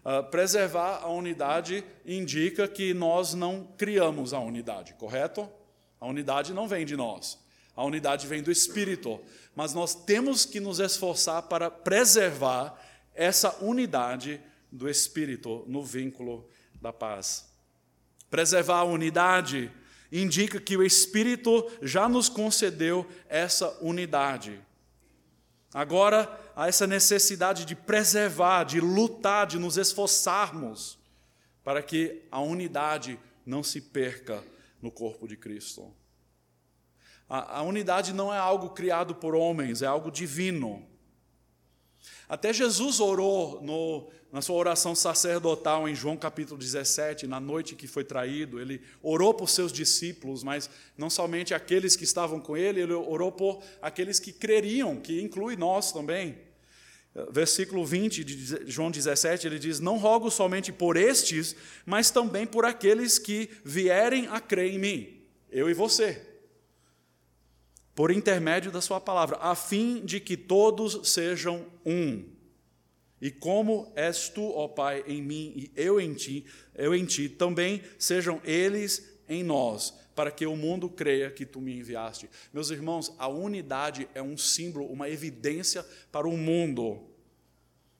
Uh, preservar a unidade indica que nós não criamos a unidade, correto? A unidade não vem de nós, a unidade vem do Espírito. Mas nós temos que nos esforçar para preservar essa unidade do Espírito no vínculo da paz. Preservar a unidade indica que o Espírito já nos concedeu essa unidade. Agora, há essa necessidade de preservar, de lutar, de nos esforçarmos para que a unidade não se perca no corpo de Cristo. A, a unidade não é algo criado por homens, é algo divino. Até Jesus orou no, na sua oração sacerdotal em João capítulo 17, na noite que foi traído, ele orou por seus discípulos, mas não somente aqueles que estavam com ele, ele orou por aqueles que creriam, que inclui nós também. Versículo 20 de João 17, ele diz: Não rogo somente por estes, mas também por aqueles que vierem a crer em mim, eu e você, por intermédio da Sua palavra, a fim de que todos sejam um e como és tu, ó Pai, em mim e eu em ti, eu em ti, também sejam eles em nós, para que o mundo creia que tu me enviaste. Meus irmãos, a unidade é um símbolo, uma evidência para o mundo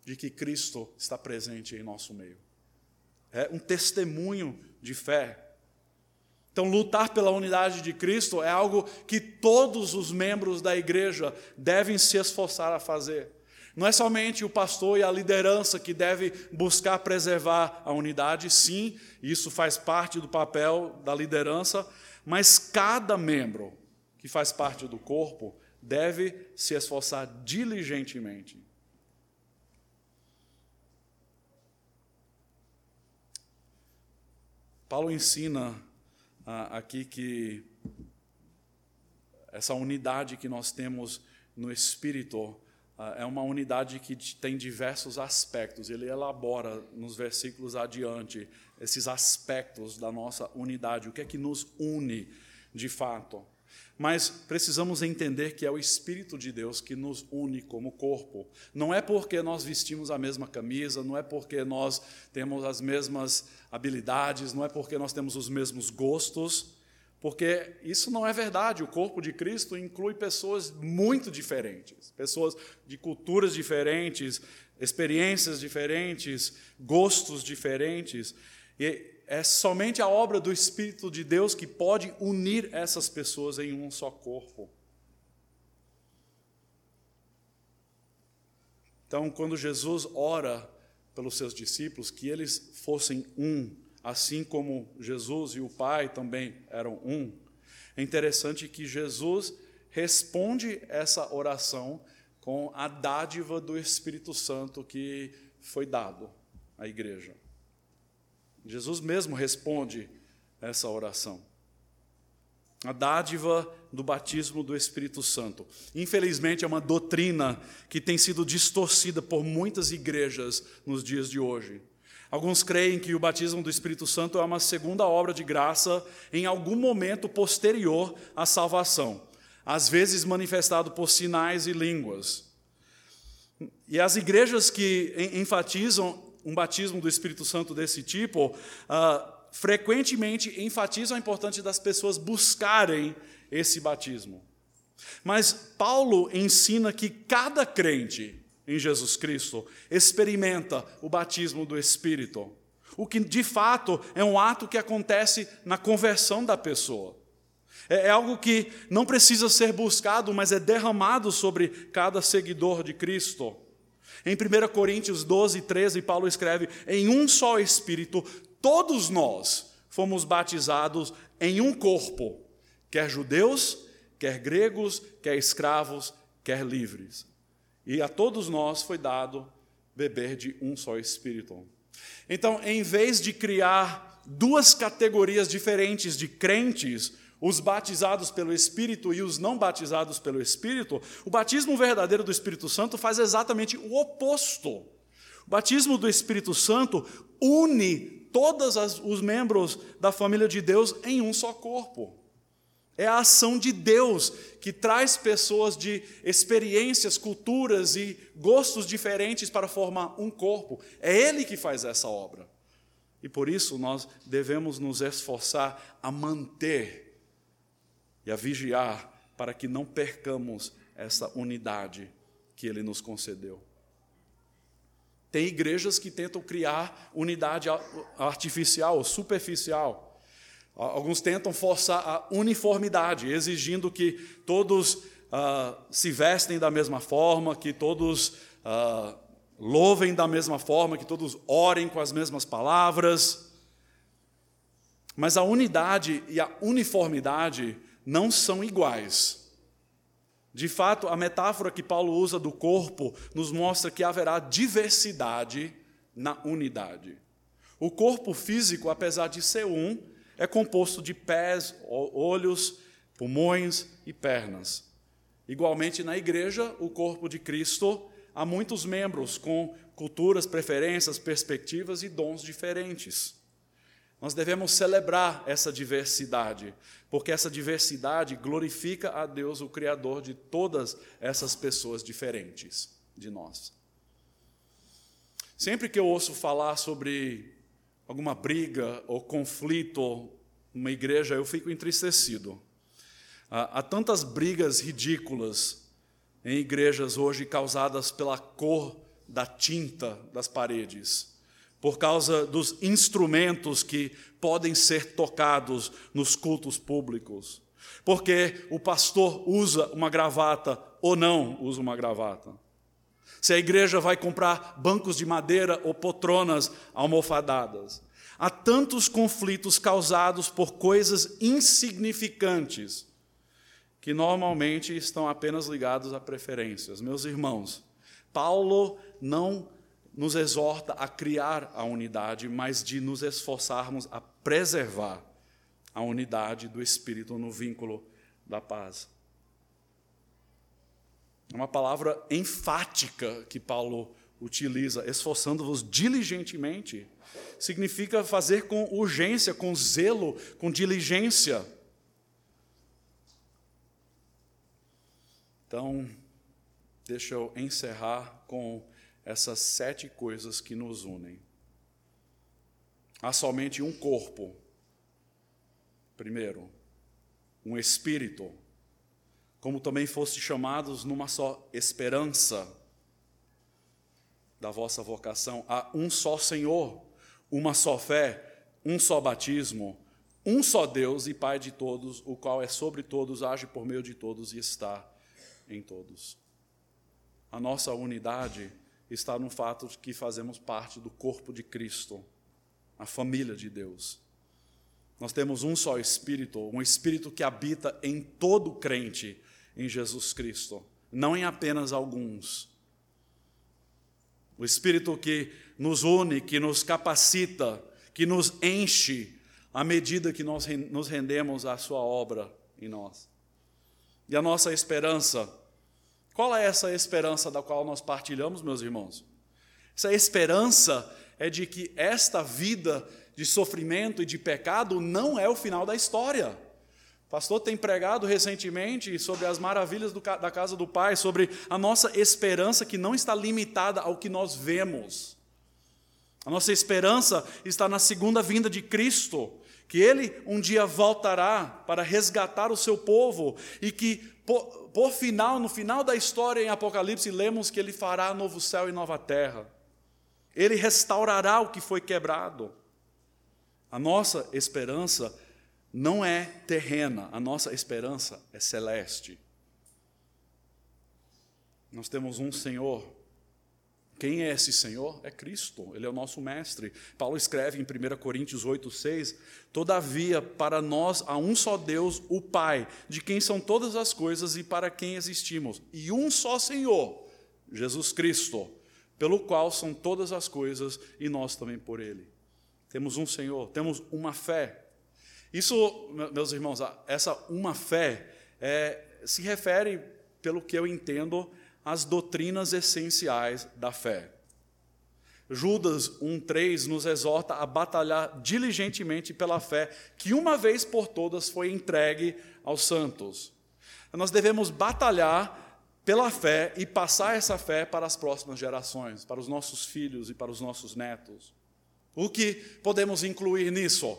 de que Cristo está presente em nosso meio. É um testemunho de fé. Então, lutar pela unidade de Cristo é algo que todos os membros da igreja devem se esforçar a fazer. Não é somente o pastor e a liderança que deve buscar preservar a unidade, sim, isso faz parte do papel da liderança, mas cada membro que faz parte do corpo deve se esforçar diligentemente. Paulo ensina ah, aqui que essa unidade que nós temos no Espírito ah, é uma unidade que tem diversos aspectos. Ele elabora nos versículos adiante esses aspectos da nossa unidade, o que é que nos une de fato. Mas precisamos entender que é o Espírito de Deus que nos une como corpo. Não é porque nós vestimos a mesma camisa, não é porque nós temos as mesmas habilidades, não é porque nós temos os mesmos gostos, Porque isso não é verdade. O corpo de Cristo inclui pessoas muito diferentes, pessoas de culturas diferentes, experiências diferentes, gostos diferentes. E é somente a obra do Espírito de Deus que pode unir essas pessoas em um só corpo. Então, quando Jesus ora pelos seus discípulos que eles fossem um, assim como Jesus e o Pai também eram um, é interessante que Jesus responde essa oração com a dádiva do Espírito Santo que foi dado à igreja. Jesus mesmo responde essa oração a dádiva do batismo do Espírito Santo. Infelizmente, é uma doutrina que tem sido distorcida por muitas igrejas nos dias de hoje. Alguns creem que o batismo do Espírito Santo é uma segunda obra de graça em algum momento posterior à salvação, às vezes manifestado por sinais e línguas. E as igrejas que enfatizam um batismo do Espírito Santo desse tipo, uh, frequentemente enfatizam a importância das pessoas buscarem esse batismo. Mas Paulo ensina que cada crente em Jesus Cristo experimenta o batismo do Espírito, o que de fato é um ato que acontece na conversão da pessoa. É, é algo que não precisa ser buscado, mas é derramado sobre cada seguidor de Cristo. Em 1 Coríntios 12, 13, Paulo escreve: Em um só Espírito todos nós fomos batizados em um corpo, quer judeus, quer gregos, quer escravos, quer livres. E a todos nós foi dado beber de um só Espírito. Então, em vez de criar duas categorias diferentes de crentes, os batizados pelo Espírito e os não batizados pelo Espírito, o batismo verdadeiro do Espírito Santo faz exatamente o oposto. O batismo do Espírito Santo une todos os membros da família de Deus em um só corpo. É a ação de Deus que traz pessoas de experiências, culturas e gostos diferentes para formar um corpo. É Ele que faz essa obra. E por isso nós devemos nos esforçar a manter e a vigiar para que não percamos essa unidade que Ele nos concedeu. Tem igrejas que tentam criar unidade artificial, superficial. Alguns tentam forçar a uniformidade, exigindo que todos uh, se vestem da mesma forma, que todos uh, louvem da mesma forma, que todos orem com as mesmas palavras. Mas a unidade e a uniformidade não são iguais. De fato, a metáfora que Paulo usa do corpo nos mostra que haverá diversidade na unidade. O corpo físico, apesar de ser um, é composto de pés, olhos, pulmões e pernas. Igualmente, na igreja, o corpo de Cristo, há muitos membros com culturas, preferências, perspectivas e dons diferentes. Nós devemos celebrar essa diversidade, porque essa diversidade glorifica a Deus, o Criador de todas essas pessoas diferentes de nós. Sempre que eu ouço falar sobre alguma briga ou conflito numa igreja, eu fico entristecido. Há tantas brigas ridículas em igrejas hoje causadas pela cor da tinta das paredes por causa dos instrumentos que podem ser tocados nos cultos públicos, porque o pastor usa uma gravata ou não usa uma gravata. Se a igreja vai comprar bancos de madeira ou poltronas almofadadas. Há tantos conflitos causados por coisas insignificantes que normalmente estão apenas ligados a preferências. Meus irmãos, Paulo não nos exorta a criar a unidade, mas de nos esforçarmos a preservar a unidade do Espírito no vínculo da paz. É uma palavra enfática que Paulo utiliza, esforçando-vos diligentemente. Significa fazer com urgência, com zelo, com diligência. Então, deixa eu encerrar com essas sete coisas que nos unem. Há somente um corpo. Primeiro, um espírito, como também foste chamados numa só esperança da vossa vocação. Há um só Senhor, uma só fé, um só batismo, um só Deus e Pai de todos, o qual é sobre todos, age por meio de todos e está em todos. A nossa unidade está no fato de que fazemos parte do corpo de Cristo, a família de Deus. Nós temos um só Espírito, um Espírito que habita em todo crente em Jesus Cristo, não em apenas alguns. O Espírito que nos une, que nos capacita, que nos enche à medida que nós nos rendemos à Sua obra em nós. E a nossa esperança, qual é essa esperança da qual nós partilhamos, meus irmãos? Essa esperança é de que esta vida de sofrimento e de pecado não é o final da história. O pastor tem pregado recentemente sobre as maravilhas do, da casa do Pai, sobre a nossa esperança que não está limitada ao que nós vemos. A nossa esperança está na segunda vinda de Cristo, que Ele um dia voltará para resgatar o seu povo e que, por, por final, no final da história em Apocalipse, lemos que Ele fará novo céu e nova terra. Ele restaurará o que foi quebrado. A nossa esperança não é terrena, a nossa esperança é celeste. Nós temos um Senhor. Quem é esse Senhor? É Cristo, Ele é o nosso mestre. Paulo escreve em 1 Coríntios 8, 6: Todavia, para nós há um só Deus, o Pai, de quem são todas as coisas e para quem existimos, e um só Senhor, Jesus Cristo, pelo qual são todas as coisas e nós também por Ele temos um Senhor, temos uma fé. Isso, meus irmãos, essa uma fé é, se refere, pelo que eu entendo, às doutrinas essenciais da fé. Judas 1,3 nos exorta a batalhar diligentemente pela fé que uma vez por todas foi entregue aos santos. Nós devemos batalhar pela fé e passar essa fé para as próximas gerações, para os nossos filhos e para os nossos netos. O que podemos incluir nisso?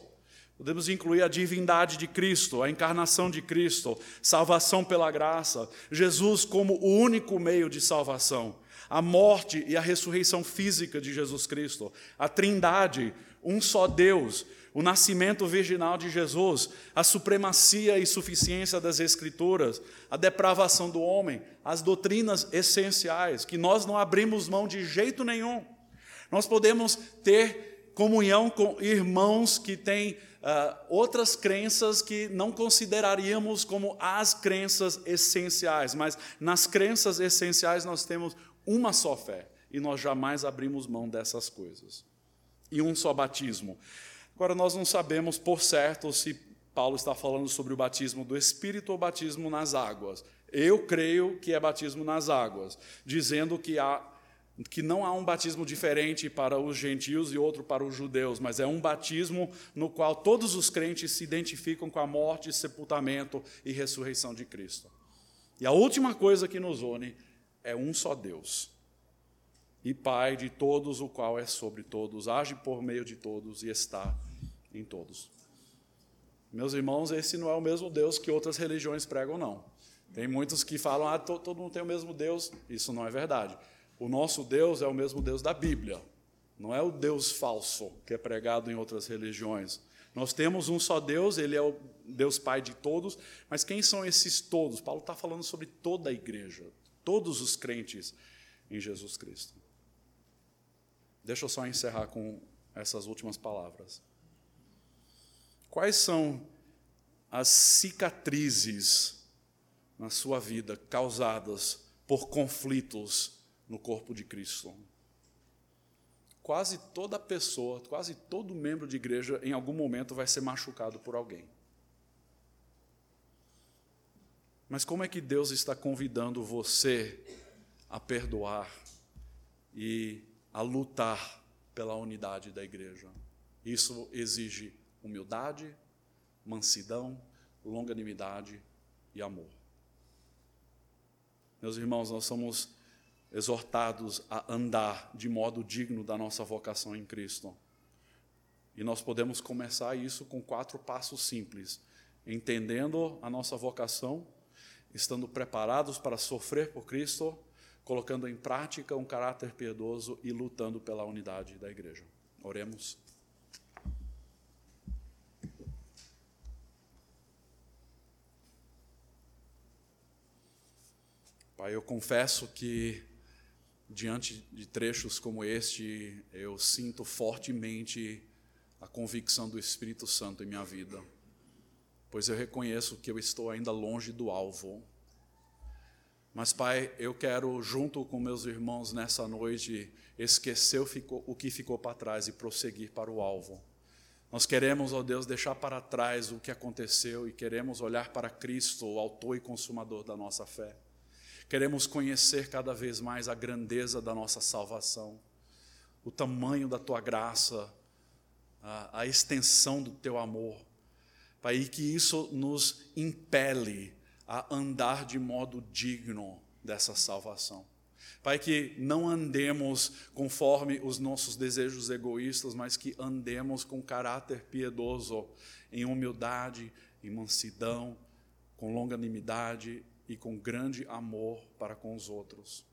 Podemos incluir a divindade de Cristo, a encarnação de Cristo, salvação pela graça, Jesus como o único meio de salvação, a morte e a ressurreição física de Jesus Cristo, a Trindade, um só Deus, o nascimento virginal de Jesus, a supremacia e suficiência das Escrituras, a depravação do homem, as doutrinas essenciais, que nós não abrimos mão de jeito nenhum. Nós podemos ter comunhão com irmãos que têm uh, outras crenças que não consideraríamos como as crenças essenciais, mas nas crenças essenciais nós temos uma só fé e nós jamais abrimos mão dessas coisas. E um só batismo. Agora, nós não sabemos por certo se Paulo está falando sobre o batismo do Espírito ou batismo nas águas. Eu creio que é batismo nas águas, dizendo que há que não há um batismo diferente para os gentios e outro para os judeus, mas é um batismo no qual todos os crentes se identificam com a morte, sepultamento e ressurreição de Cristo. E a última coisa que nos une é um só Deus. E Pai de todos, o qual é sobre todos, age por meio de todos e está em todos. Meus irmãos, esse não é o mesmo Deus que outras religiões pregam, não. Tem muitos que falam, ah, todo mundo tem o mesmo Deus. Isso não é verdade. O nosso Deus é o mesmo Deus da Bíblia, não é o Deus falso que é pregado em outras religiões. Nós temos um só Deus, Ele é o Deus Pai de todos, mas quem são esses todos? Paulo está falando sobre toda a igreja, todos os crentes em Jesus Cristo. Deixa eu só encerrar com essas últimas palavras. Quais são as cicatrizes na sua vida causadas por conflitos no corpo de Cristo. Quase toda pessoa, quase todo membro de igreja, em algum momento vai ser machucado por alguém. Mas como é que Deus está convidando você a perdoar e a lutar pela unidade da igreja? Isso exige humildade, mansidão, longanimidade e amor. Meus irmãos, nós somos exortados a andar de modo digno da nossa vocação em Cristo. E nós podemos começar isso com quatro passos simples. entendendo a nossa vocação, estando preparados para sofrer por Cristo, colocando em prática um caráter piedoso e lutando pela unidade da igreja. Oremos. Pai, eu confesso que diante de trechos como este, eu sinto fortemente a convicção do Espírito Santo em minha vida, pois eu reconheço que eu estou ainda longe do alvo. Mas, Pai, eu quero, junto com meus irmãos nessa noite, esquecer o que ficou para trás e prosseguir para o alvo. Nós queremos, ó Deus, deixar para trás o que aconteceu e queremos olhar para Cristo, o autor e consumador da nossa fé. Queremos conhecer cada vez mais a grandeza da nossa salvação, o tamanho da tua graça, a, a extensão do teu amor. Pai, que isso nos impele a andar de modo digno dessa salvação. Pai, que não andemos conforme os nossos desejos egoístas, mas que andemos com caráter piedoso, em humildade, em mansidão, com longanimidade e com grande amor para com os outros.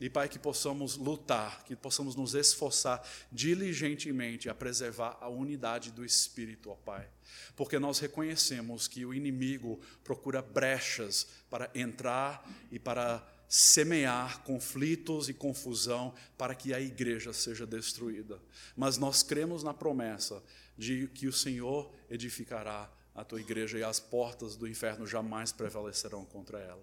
E, Pai, que possamos lutar, que possamos nos esforçar diligentemente a preservar a unidade do Espírito, ó Pai. Porque nós reconhecemos que o inimigo procura brechas para entrar e para semear conflitos e confusão para que a igreja seja destruída. Mas nós cremos na promessa de que o Senhor edificará a tua igreja e as portas do inferno jamais prevalecerão contra ela.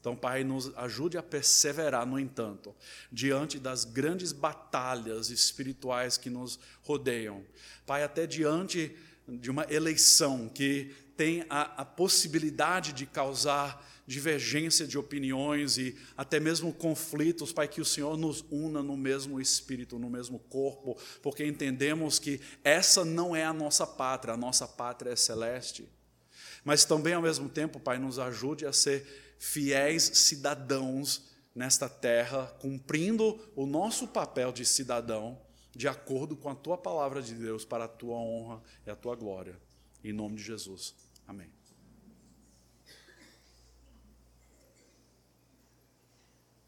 Então, Pai, nos ajude a perseverar, no entanto, diante das grandes batalhas espirituais que nos rodeiam. Pai, até diante de uma eleição que tem a, a possibilidade de causar divergência de opiniões e até mesmo conflitos, Pai, que o Senhor nos una no mesmo espírito, no mesmo corpo, porque entendemos que essa não é a nossa pátria, a nossa pátria é celeste. Mas também, ao mesmo tempo, Pai, nos ajude a ser fiéis cidadãos nesta terra, cumprindo o nosso papel de cidadão, de acordo com a tua palavra de Deus, para a tua honra e a tua glória. Em nome de Jesus. Amém.